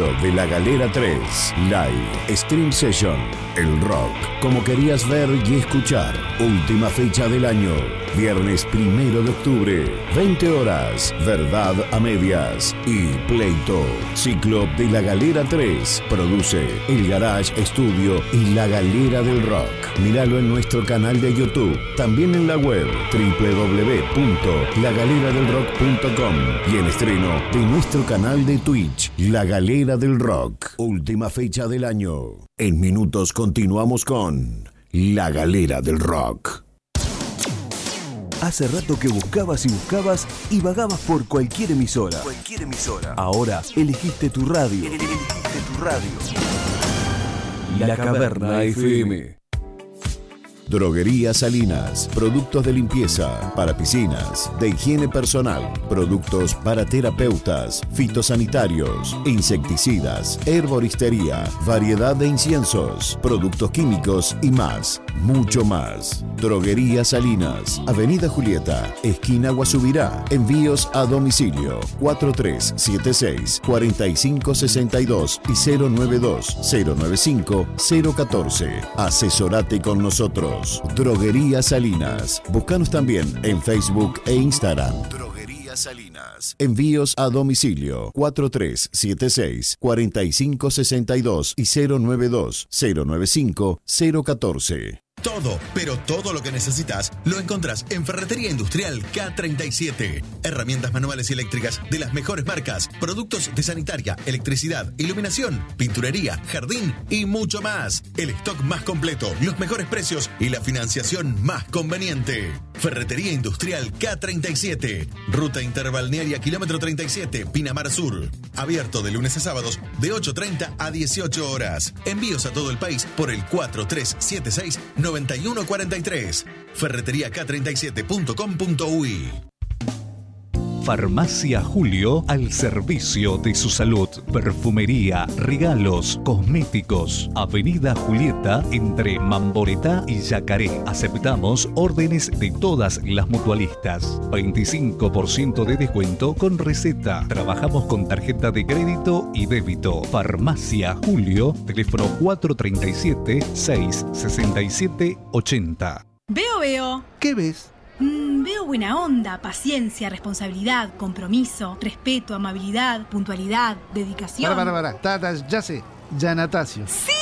Speaker 3: de la Galera 3. Live. Stream Session. El rock. Como querías ver y escuchar. Última fecha del año. Viernes primero de octubre. 20 horas. Verdad a medias. Y Pleito. Ciclo de la Galera 3. Produce El Garage Studio y La Galera del Rock. Míralo en nuestro canal de YouTube. También en la web www.lagaleradelrock.com y en estreno de nuestro canal de Twitch. La Galera del Rock. Última fecha del año. En minutos continuamos con La Galera del Rock.
Speaker 8: Hace rato que buscabas y buscabas y vagabas por cualquier emisora.
Speaker 15: Cualquier emisora.
Speaker 8: Ahora elegiste tu radio.
Speaker 15: Elegiste tu radio.
Speaker 8: La, Caverna, FM.
Speaker 3: Droguería Salinas, productos de limpieza para piscinas, de higiene personal, productos para terapeutas, fitosanitarios, insecticidas, herboristería, variedad de inciensos, productos químicos y más, mucho más. Droguería Salinas, Avenida Julieta, esquina Guasubirá, envíos a domicilio 4376 4562 y 092 095 014. Asesorate con nosotros. Droguería Salinas. Búscanos también en Facebook e Instagram. Droguería Salinas. Envíos a domicilio 4376 4562 y 092 095 014.
Speaker 22: Todo, pero todo lo que necesitas lo encontrás en Ferretería Industrial K37. Herramientas manuales y eléctricas de las mejores marcas, productos de sanitaria, electricidad, iluminación, pinturería, jardín y mucho más. El stock más completo, los mejores precios y la financiación más conveniente. Ferretería Industrial K37, ruta interbalnearia kilómetro 37, Pinamar Sur. Abierto de lunes a sábados de 8.30 a 18 horas. Envíos a todo el país por el 4376 9143. Ferreteriak37.com.uy
Speaker 8: Farmacia Julio al servicio de su salud. Perfumería, regalos, cosméticos. Avenida Julieta entre Mamboretá y Yacaré. Aceptamos órdenes de todas las mutualistas. 25% de descuento con receta. Trabajamos con tarjeta de crédito y débito. Farmacia Julio, teléfono 437 667 80.
Speaker 10: Veo, veo.
Speaker 11: ¿Qué ves?
Speaker 10: Mm, veo buena onda, paciencia, responsabilidad, compromiso, respeto, amabilidad, puntualidad, dedicación.
Speaker 11: Para, para, para. Ya sé. Yanatasio.
Speaker 10: ¡Sí!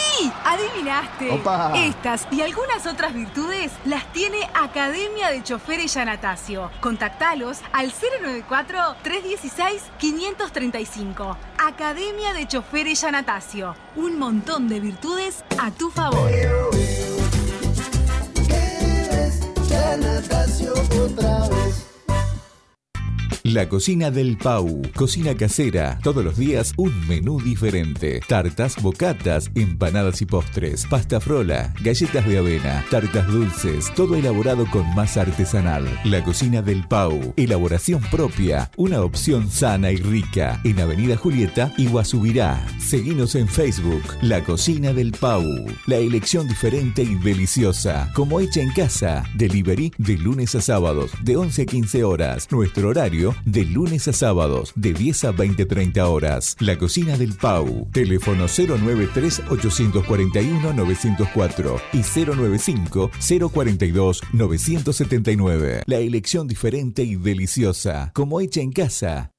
Speaker 10: ¡Adivinaste!
Speaker 11: Opa.
Speaker 10: Estas y algunas otras virtudes las tiene Academia de Choferes Yanatasio. Contactalos al 094-316-535. Academia de Choferes Yanatasio. Un montón de virtudes a tu favor.
Speaker 7: Otra vez. La cocina del Pau. Cocina casera. Todos los días un menú diferente. Tartas, bocatas, empanadas y postres. Pasta frola, galletas de avena, tartas dulces. Todo elaborado con masa artesanal. La cocina del Pau. Elaboración propia. Una opción sana y rica. En Avenida Julieta y Guasubirá. Seguinos en Facebook. La cocina del Pau. La elección diferente y deliciosa. Como hecha en casa. Delivery de lunes a sábados. De 11 a 15 horas. Nuestro horario de lunes a sábados de 10 a 20-30 horas. La cocina del Pau. Teléfono 093-841-904 y 095-042-979. La elección diferente y deliciosa, como hecha en casa.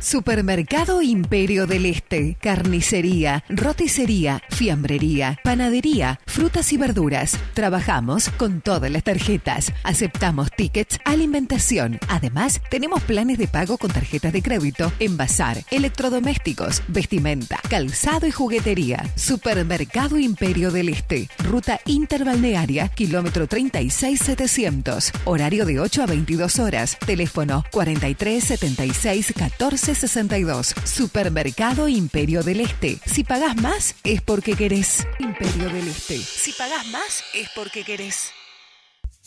Speaker 23: Supermercado Imperio del Este, carnicería, roticería, fiambrería, panadería, frutas y verduras. Trabajamos con todas las tarjetas. Aceptamos tickets, alimentación. Además, tenemos planes de pago con tarjetas de crédito en bazar, electrodomésticos, vestimenta, calzado y juguetería. Supermercado Imperio del Este, ruta interbalnearia, kilómetro 36700. Horario de 8 a 22 horas. Teléfono 43 76 14 62. Supermercado Imperio del Este. Si pagás más, es porque querés. Imperio del Este. Si pagás más, es porque querés.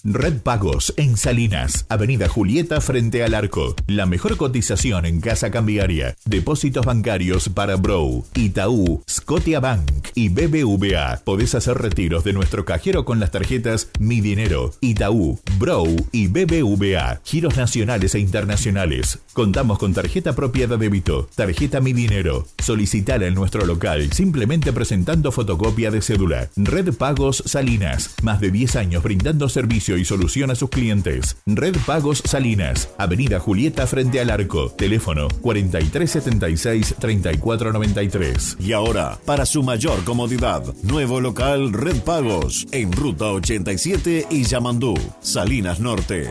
Speaker 7: Red Pagos en Salinas, Avenida Julieta frente al arco. La mejor cotización en casa cambiaria. Depósitos bancarios para Bro, Itaú, Scotiabank y BBVA. Podés hacer retiros de nuestro cajero con las tarjetas Mi Dinero, Itaú, Bro y BBVA. Giros nacionales e internacionales. Contamos con tarjeta propia de débito, tarjeta Mi Dinero. Solicitala en nuestro local simplemente presentando fotocopia de cédula. Red Pagos Salinas, más de 10 años brindando servicio y solución a sus clientes. Red Pagos Salinas, Avenida Julieta frente al arco. Teléfono 4376-3493. Y ahora, para su mayor comodidad, nuevo local Red Pagos en Ruta 87 y Yamandú, Salinas Norte.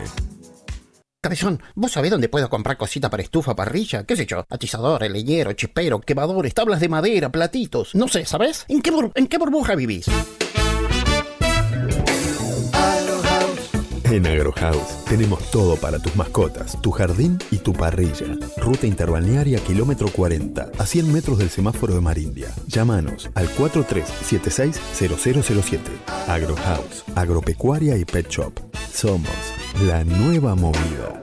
Speaker 5: Cabezón, ¿vos sabés dónde puedo comprar cosita para estufa, parrilla? ¿Qué sé yo? Atizador, leñero, chispero, quemadores, tablas de madera, platitos. No sé, ¿sabés? ¿En qué, bur- en qué burbuja vivís?
Speaker 6: En AgroHouse tenemos todo para tus mascotas, tu jardín y tu parrilla. Ruta interbalnearia kilómetro 40, a 100 metros del semáforo de Marindia. Llámanos al 4376-0007. AgroHouse, agropecuaria y pet shop. Somos la nueva movida.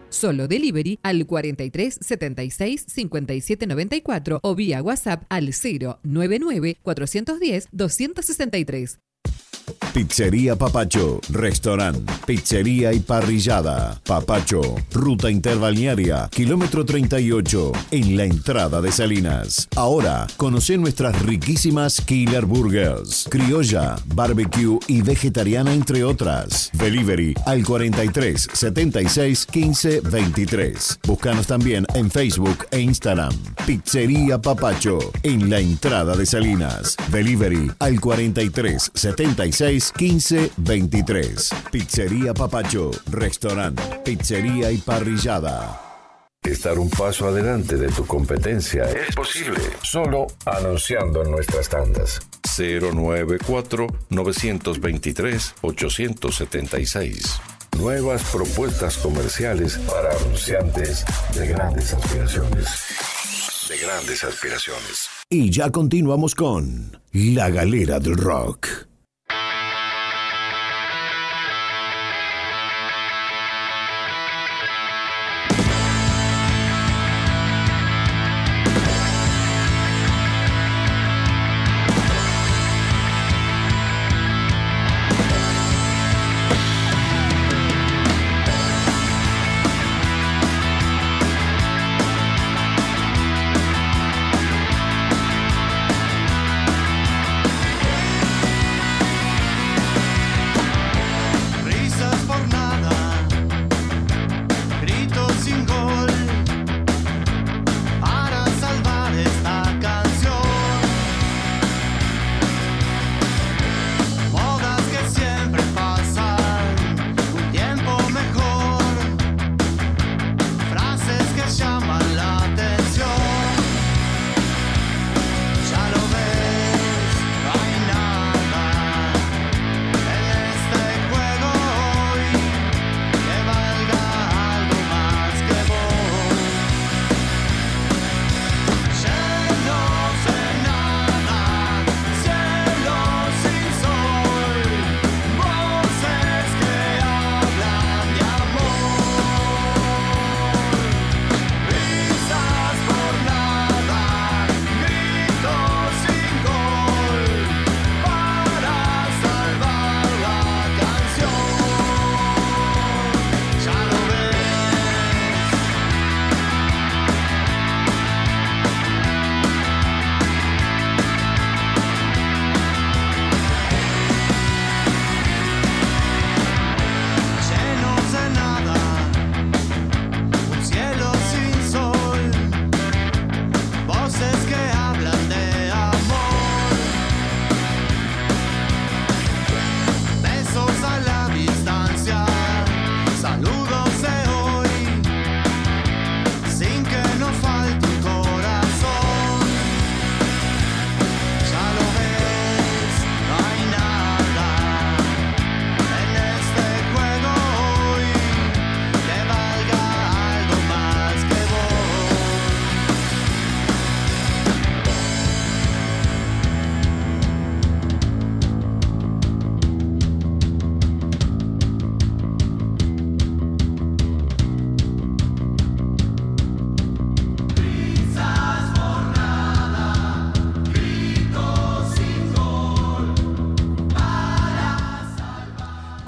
Speaker 12: Solo delivery al 43 76 57 94 o vía WhatsApp al 099 410 263.
Speaker 24: Pizzería Papacho, restaurante, pizzería y parrillada. Papacho, ruta interbalnearia, kilómetro 38, en la entrada de Salinas. Ahora, conoce nuestras riquísimas Killer Burgers, criolla, barbecue y vegetariana, entre otras. Delivery al 43 76 15 23. Búscanos también en Facebook e Instagram. Pizzería Papacho, en la entrada de Salinas. Delivery al 43 76 15 23. Pizzería Papacho, restaurante, pizzería y parrillada.
Speaker 20: Estar un paso adelante de tu competencia es posible solo anunciando en nuestras tandas. 094-923-876. Nuevas propuestas comerciales para anunciantes de grandes aspiraciones. De grandes aspiraciones.
Speaker 24: Y ya continuamos con La Galera del Rock.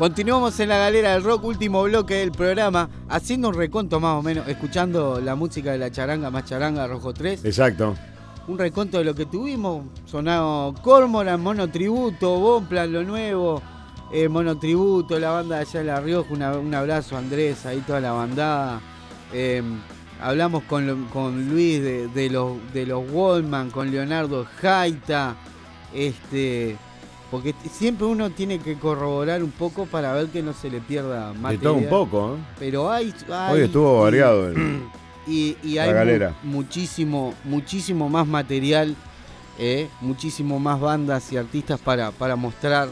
Speaker 1: Continuamos en la galera del rock, último bloque del programa, haciendo un reconto más o menos, escuchando la música de la charanga más charanga, Rojo 3.
Speaker 2: Exacto.
Speaker 1: Un reconto de lo que tuvimos, sonado Cormoran, Monotributo, Bonplan, lo nuevo, eh, Monotributo, la banda de allá de La Rioja, un abrazo Andrés, ahí toda la bandada. Em, hablamos con, Luis de, los, de los Wallman, con Leonardo Jaita, este porque siempre uno tiene que corroborar un poco para ver que no se le pierda más.
Speaker 2: De todo un poco, ¿eh?
Speaker 1: Pero hay,
Speaker 2: Hoy estuvo variado.
Speaker 1: y, y hay muchísimo, muchísimo más material, eh, muchísimo más bandas y artistas para, para mostrar.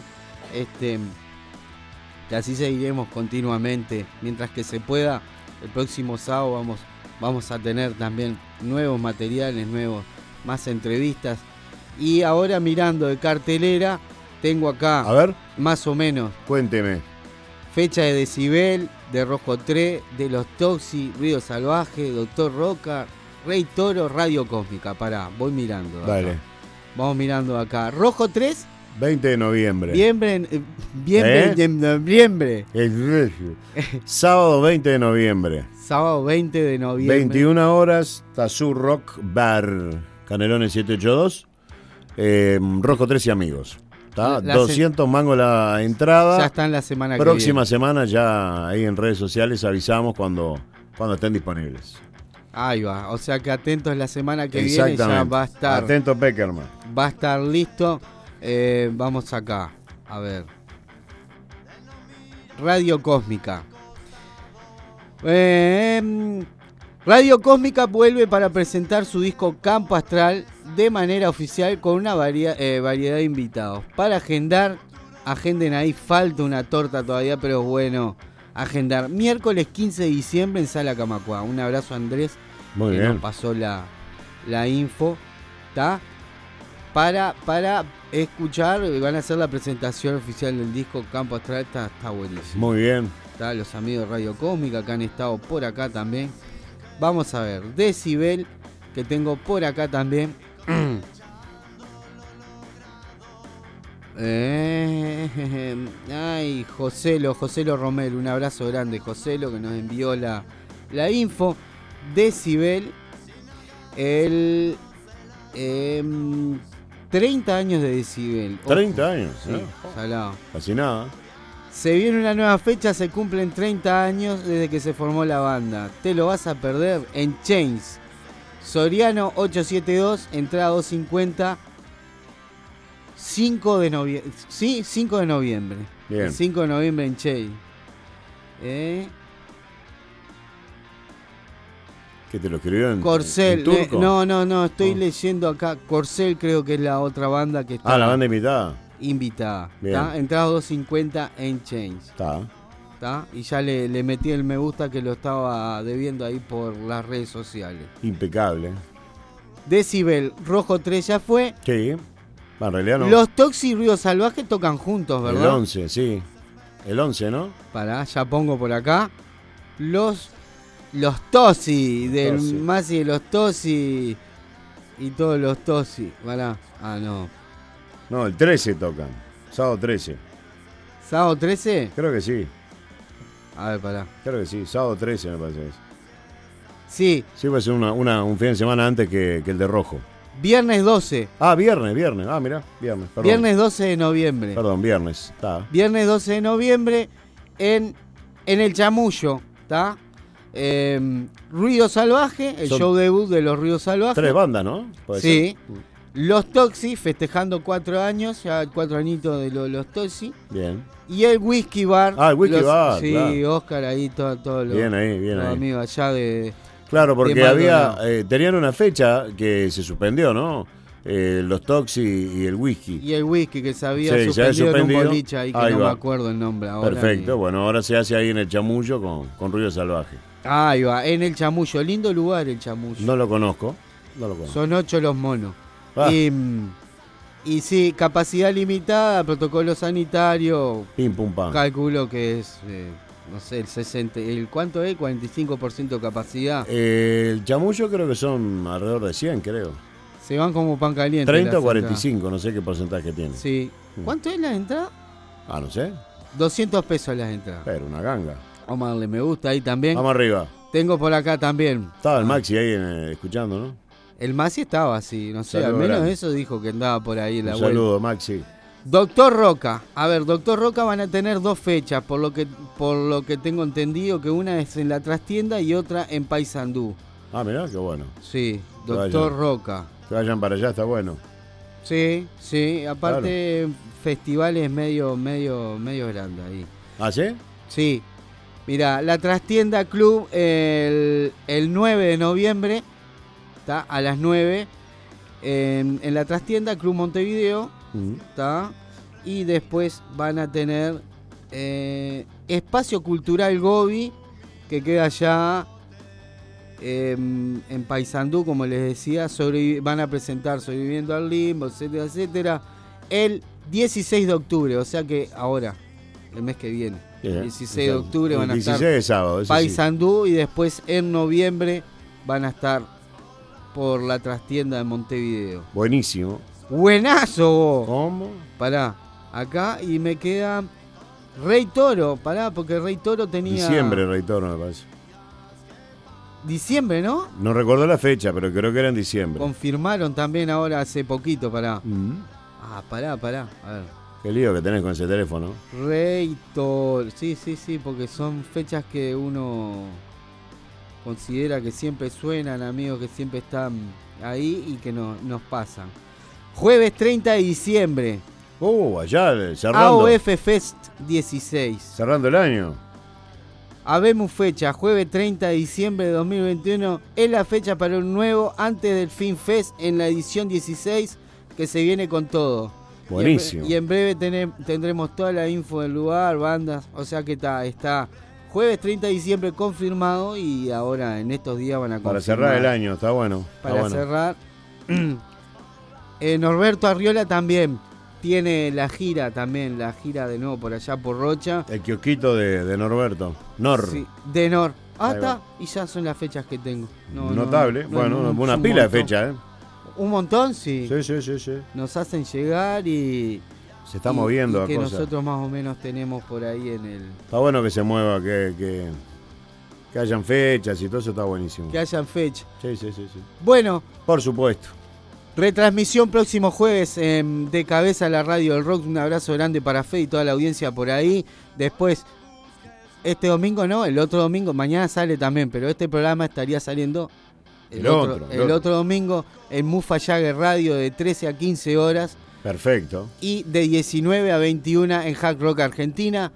Speaker 1: Este, que así seguiremos continuamente. Mientras que se pueda, el próximo sábado vamos, vamos a tener también nuevos materiales, nuevos, más entrevistas. Y ahora mirando de cartelera, tengo acá.
Speaker 2: A ver.
Speaker 1: Más o menos.
Speaker 2: Cuénteme.
Speaker 1: Fecha de Decibel, de Rojo 3, de Los Toxi, Ruido Salvaje, Doctor Roca, Rey Toro, Radio Cósmica. Pará, voy mirando.
Speaker 2: Vale.
Speaker 1: Vamos mirando acá. Rojo 3.
Speaker 2: 20 de noviembre.
Speaker 1: Noviembre, eh, ¿Eh? noviembre.
Speaker 2: Sábado 20 de noviembre.
Speaker 1: Sábado 20 de noviembre.
Speaker 2: 21 horas, Tazú Rock Bar, Canelones 782. Eh, Rojo 3 y amigos. 200 mangos la entrada.
Speaker 1: Ya está en la semana
Speaker 2: que Próxima semana ya ahí en redes sociales avisamos cuando, cuando estén disponibles.
Speaker 1: Ahí va, o sea que atentos la semana que viene ya va a estar.
Speaker 2: Atento Peckerman.
Speaker 1: Va a estar listo. Eh, vamos acá, a ver. Radio Cósmica. Eh, Radio Cósmica vuelve para presentar su disco Campo Astral de manera oficial con una eh, variedad de invitados. Para agendar, agenden ahí, falta una torta todavía, pero bueno, agendar. Miércoles 15 de diciembre en Sala Camacua. Un abrazo a Andrés,
Speaker 2: Muy
Speaker 1: que
Speaker 2: bien.
Speaker 1: nos pasó la, la info. ¿Está? Para, para escuchar, van a hacer la presentación oficial del disco Campo Astral. Está, está buenísimo.
Speaker 2: Muy bien.
Speaker 1: Está los amigos de Radio Cósmica que han estado por acá también. Vamos a ver, Decibel, que tengo por acá también. Eh, ay, Joselo, Joselo Romero, un abrazo grande, Joselo, que nos envió la, la info. Decibel, el 30 em, años de Decibel.
Speaker 2: 30 años,
Speaker 1: sí, salado.
Speaker 2: Casi nada.
Speaker 1: Se viene una nueva fecha, se cumplen 30 años desde que se formó la banda. Te lo vas a perder en Chains. Soriano 872, entrada 250. 5 de noviembre. Sí, 5 de noviembre.
Speaker 2: Bien.
Speaker 1: 5 de noviembre en Chains. ¿Eh?
Speaker 2: ¿Qué te lo escribió en,
Speaker 1: Corcel, no, no, no, estoy oh. leyendo acá. Corcel creo que es la otra banda que está.
Speaker 2: Ah, la banda invitada
Speaker 1: invitada. Entrada 250 en Change.
Speaker 2: Está.
Speaker 1: Y ya le, le, metí el me gusta que lo estaba debiendo ahí por las redes sociales.
Speaker 2: Impecable.
Speaker 1: Decibel, Rojo 3 ya fue.
Speaker 2: Sí. En realidad no.
Speaker 1: Los Toxi y Ruido Salvaje tocan juntos, ¿verdad?
Speaker 2: El 11, sí. El 11, ¿no?
Speaker 1: Pará, ya pongo por acá. Los los Tosi, del Masi de los Tosi y todos los Tosi. Pará. Ah, no.
Speaker 2: No, el 13 tocan. Sábado 13.
Speaker 1: ¿Sábado 13?
Speaker 2: Creo que sí.
Speaker 1: A ver, pará.
Speaker 2: Creo que sí. Sábado 13 me parece.
Speaker 1: Sí.
Speaker 2: Sí, puede ser una, un fin de semana antes que, el de rojo.
Speaker 1: Viernes 12.
Speaker 2: Ah, viernes, viernes. Ah, mira, viernes. Perdón.
Speaker 1: Viernes 12 de noviembre.
Speaker 2: Perdón, viernes. Está.
Speaker 1: Viernes 12 de noviembre en, en el Chamullo. ¿Está? Em, Ruido Salvaje, el show debut de los Ruidos Salvajes.
Speaker 2: Tres bandas, ¿no?
Speaker 1: sí. Los Toxi festejando cuatro años, ya cuatro añitos de los Toxi.
Speaker 2: Bien.
Speaker 1: Y el Whisky Bar.
Speaker 2: Ah, el Whisky Bar.
Speaker 1: Sí, Oscar ahí, todos todo los,
Speaker 2: bien ahí, bien ahí.
Speaker 1: amigos allá de.
Speaker 2: Claro, porque había eh, tenían una fecha que se suspendió, ¿no? Eh, los Toxi y el whisky.
Speaker 1: Y el whisky que se había suspendido, en un boliche ahí que no me acuerdo el nombre ahora.
Speaker 2: Perfecto, bueno, ahora se hace ahí en el Chamullo con, con Ruido Salvaje.
Speaker 1: Ahí va, en el Chamullo, lindo lugar el Chamullo.
Speaker 2: No lo conozco, no lo conozco.
Speaker 1: Son ocho los monos. Ah. Y, y sí, capacidad limitada, protocolo sanitario.
Speaker 2: Pim, pum, pam.
Speaker 1: Calculo que es, eh, no sé, el 60. El, ¿Cuánto es? 45% de capacidad.
Speaker 2: el chamullo creo que son alrededor de 100, creo.
Speaker 1: Se van como pan caliente.
Speaker 2: 30 o 45, no sé qué porcentaje tiene.
Speaker 1: Sí. Mm. ¿Cuánto es la entrada?
Speaker 2: Ah, no sé.
Speaker 1: 200 pesos las entradas.
Speaker 2: Pero una ganga.
Speaker 1: Vamos a darle me gusta ahí también.
Speaker 2: Vamos arriba.
Speaker 1: Tengo por acá también.
Speaker 2: Estaba el Maxi ahí eh, escuchando, ¿no?
Speaker 1: El Maxi estaba así, no sé, al menos eso dijo que andaba por ahí en la
Speaker 2: Un saludo, Maxi.
Speaker 1: Doctor Roca, a ver, Doctor Roca van a tener dos fechas, por lo que por lo que tengo entendido, que una es en la trastienda y otra en Paysandú.
Speaker 2: Ah, mirá, qué bueno.
Speaker 1: Sí, Doctor Roca.
Speaker 2: Que vayan para allá, está bueno.
Speaker 1: Sí, sí, aparte festivales medio, medio, medio grandes ahí.
Speaker 2: ¿Ah, sí?
Speaker 1: Sí. Mira, la Trastienda Club el, 9 de noviembre, está a las 9, en, la Trastienda Club Montevideo, está y después van a tener eh, Espacio Cultural Gobi, que queda allá em, en Paysandú, como les decía, van a presentar Sobreviviendo al Limbo, etcétera, etcétera, el 16 de octubre, o sea que ahora, el mes que viene. 16 de octubre van a 16 estar
Speaker 2: sábado,
Speaker 1: Paysandú y después en noviembre van a estar por la trastienda de Montevideo.
Speaker 2: Buenísimo.
Speaker 1: Buenazo.
Speaker 2: ¿Cómo?
Speaker 1: Pará, acá y me queda Rey Toro, pará, porque Rey Toro tenía.
Speaker 2: Diciembre, Rey Toro, me parece.
Speaker 1: Diciembre, ¿no?
Speaker 2: No recuerdo la fecha, pero creo que era en diciembre.
Speaker 1: Confirmaron también ahora hace poquito, pará. Mm. Ah, pará, pará. A ver.
Speaker 2: Qué lío que tenés con ese teléfono.
Speaker 1: Rey Toro. Sí, sí, sí, porque son fechas que uno considera que siempre suenan, amigos que siempre están ahí y que no, nos pasan. Jueves 30 de diciembre.
Speaker 2: Uh, allá cerrando.
Speaker 1: AOF Fest 16.
Speaker 2: Cerrando el año.
Speaker 1: Habemos fecha, jueves 30 de diciembre de 2021. Es la fecha para un nuevo antes del Fin Fest en la edición 16 que se viene con todo.
Speaker 2: Buenísimo.
Speaker 1: Y en, breve tendremos toda la info del lugar, bandas. O sea que está, está jueves 30 de diciembre confirmado y ahora en estos días van a confirmar.
Speaker 2: Para cerrar el año, está bueno.
Speaker 1: para cerrar. Eh, Norberto Arriola también tiene la gira también, la gira de nuevo por allá por Rocha.
Speaker 2: El kiosquito de, Norberto. Nor. Sí,
Speaker 1: de Nor. Ah, está. Y ya son las fechas que tengo.
Speaker 2: Notable. bueno, una pila de fechas, ¿eh?
Speaker 1: Un montón, sí.
Speaker 2: Sí, sí, sí, sí.
Speaker 1: Nos hacen llegar y.
Speaker 2: Se está moviendo
Speaker 1: y que nosotros más o menos tenemos por ahí en el.
Speaker 2: Está bueno que se mueva, que, que, que hayan fechas y todo eso está buenísimo.
Speaker 1: Que hayan fechas.
Speaker 2: Sí, sí, sí, sí.
Speaker 1: Bueno.
Speaker 2: Por supuesto.
Speaker 1: Retransmisión próximo jueves de cabeza a la radio del rock. Un abrazo grande para Fe y toda la audiencia por ahí. Después, este domingo no, el otro domingo, mañana sale también, pero este programa estaría saliendo el, otro, el, otro. domingo en Mufa Jagger Radio de 13 a 15 horas.
Speaker 2: Perfecto.
Speaker 1: Y de 19 a 21 en Hack Rock Argentina.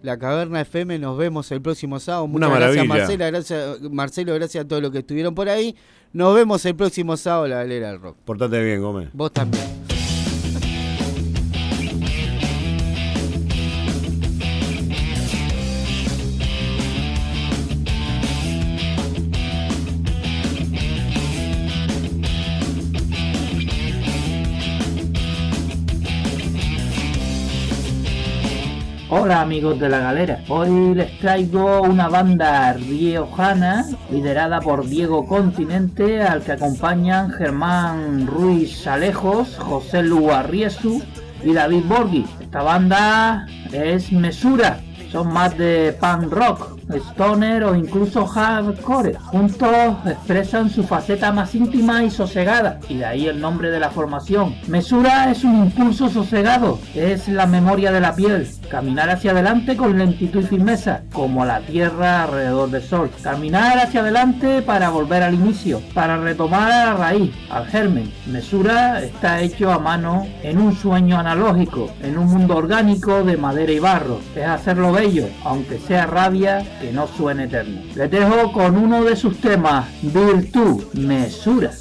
Speaker 1: La Caverna FM, nos vemos el próximo sábado.
Speaker 2: Muchas Una gracias
Speaker 1: Marcela, gracias Marcelo, gracias a todos los que estuvieron por ahí. Nos vemos el próximo sábado la galera del rock.
Speaker 2: Portate bien, Gómez.
Speaker 1: Vos también.
Speaker 25: Hola amigos de la galera, hoy les traigo una banda riojana liderada por Diego Continente al que acompañan Germán Ruiz Alejos, José Lu Arriesu y David Borghi. Esta banda es Mesura, son más de punk rock, stoner o incluso hardcore. Juntos expresan su faceta más íntima y sosegada, y de ahí el nombre de la formación. Mesura es un impulso sosegado, es la memoria de la piel. Caminar hacia adelante con lentitud y firmeza, como la tierra alrededor del sol. Caminar hacia adelante para volver al inicio, para retomar a la raíz, al germen. Mesura está hecho a mano en un sueño analógico, en un mundo orgánico de madera y barro. Es hacerlo bello, aunque sea rabia que no suene eterno. Les dejo con uno de sus temas, Virtud, Mesura.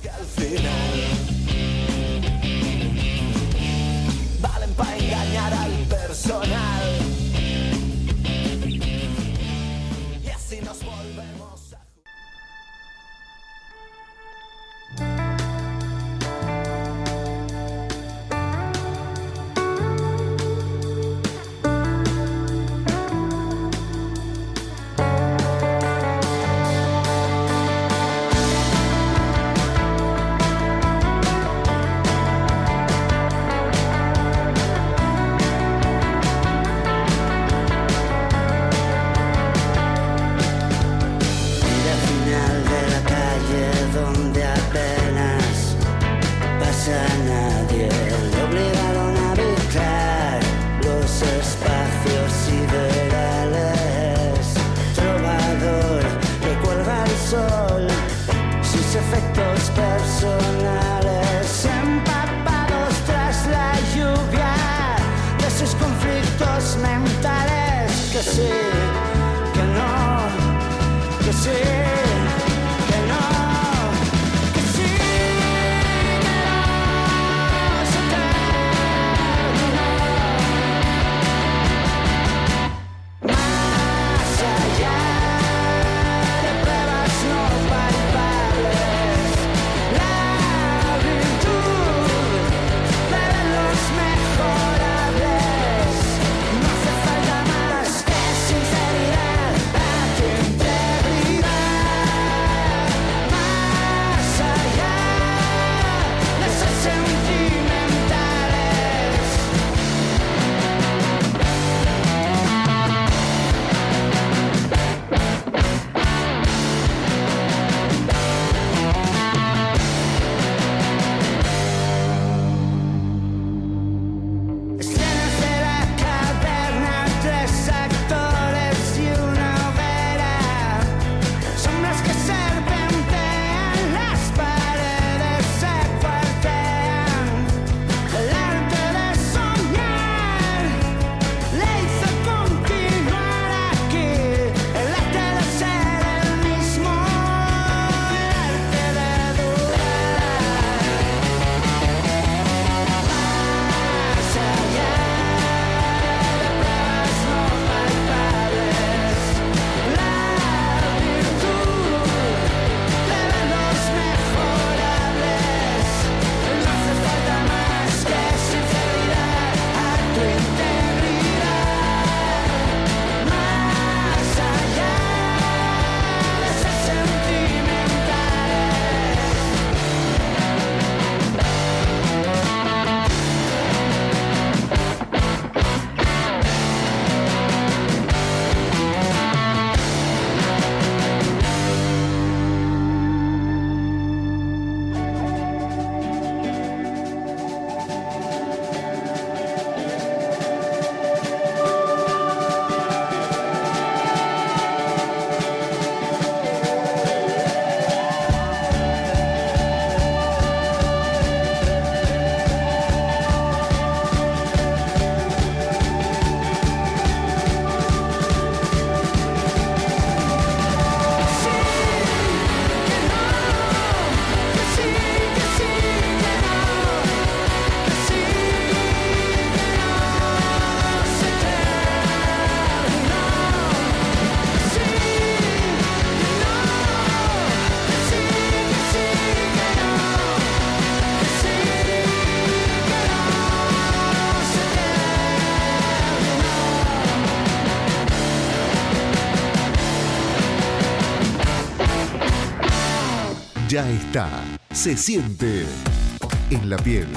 Speaker 7: Ya está. Se siente en la piel,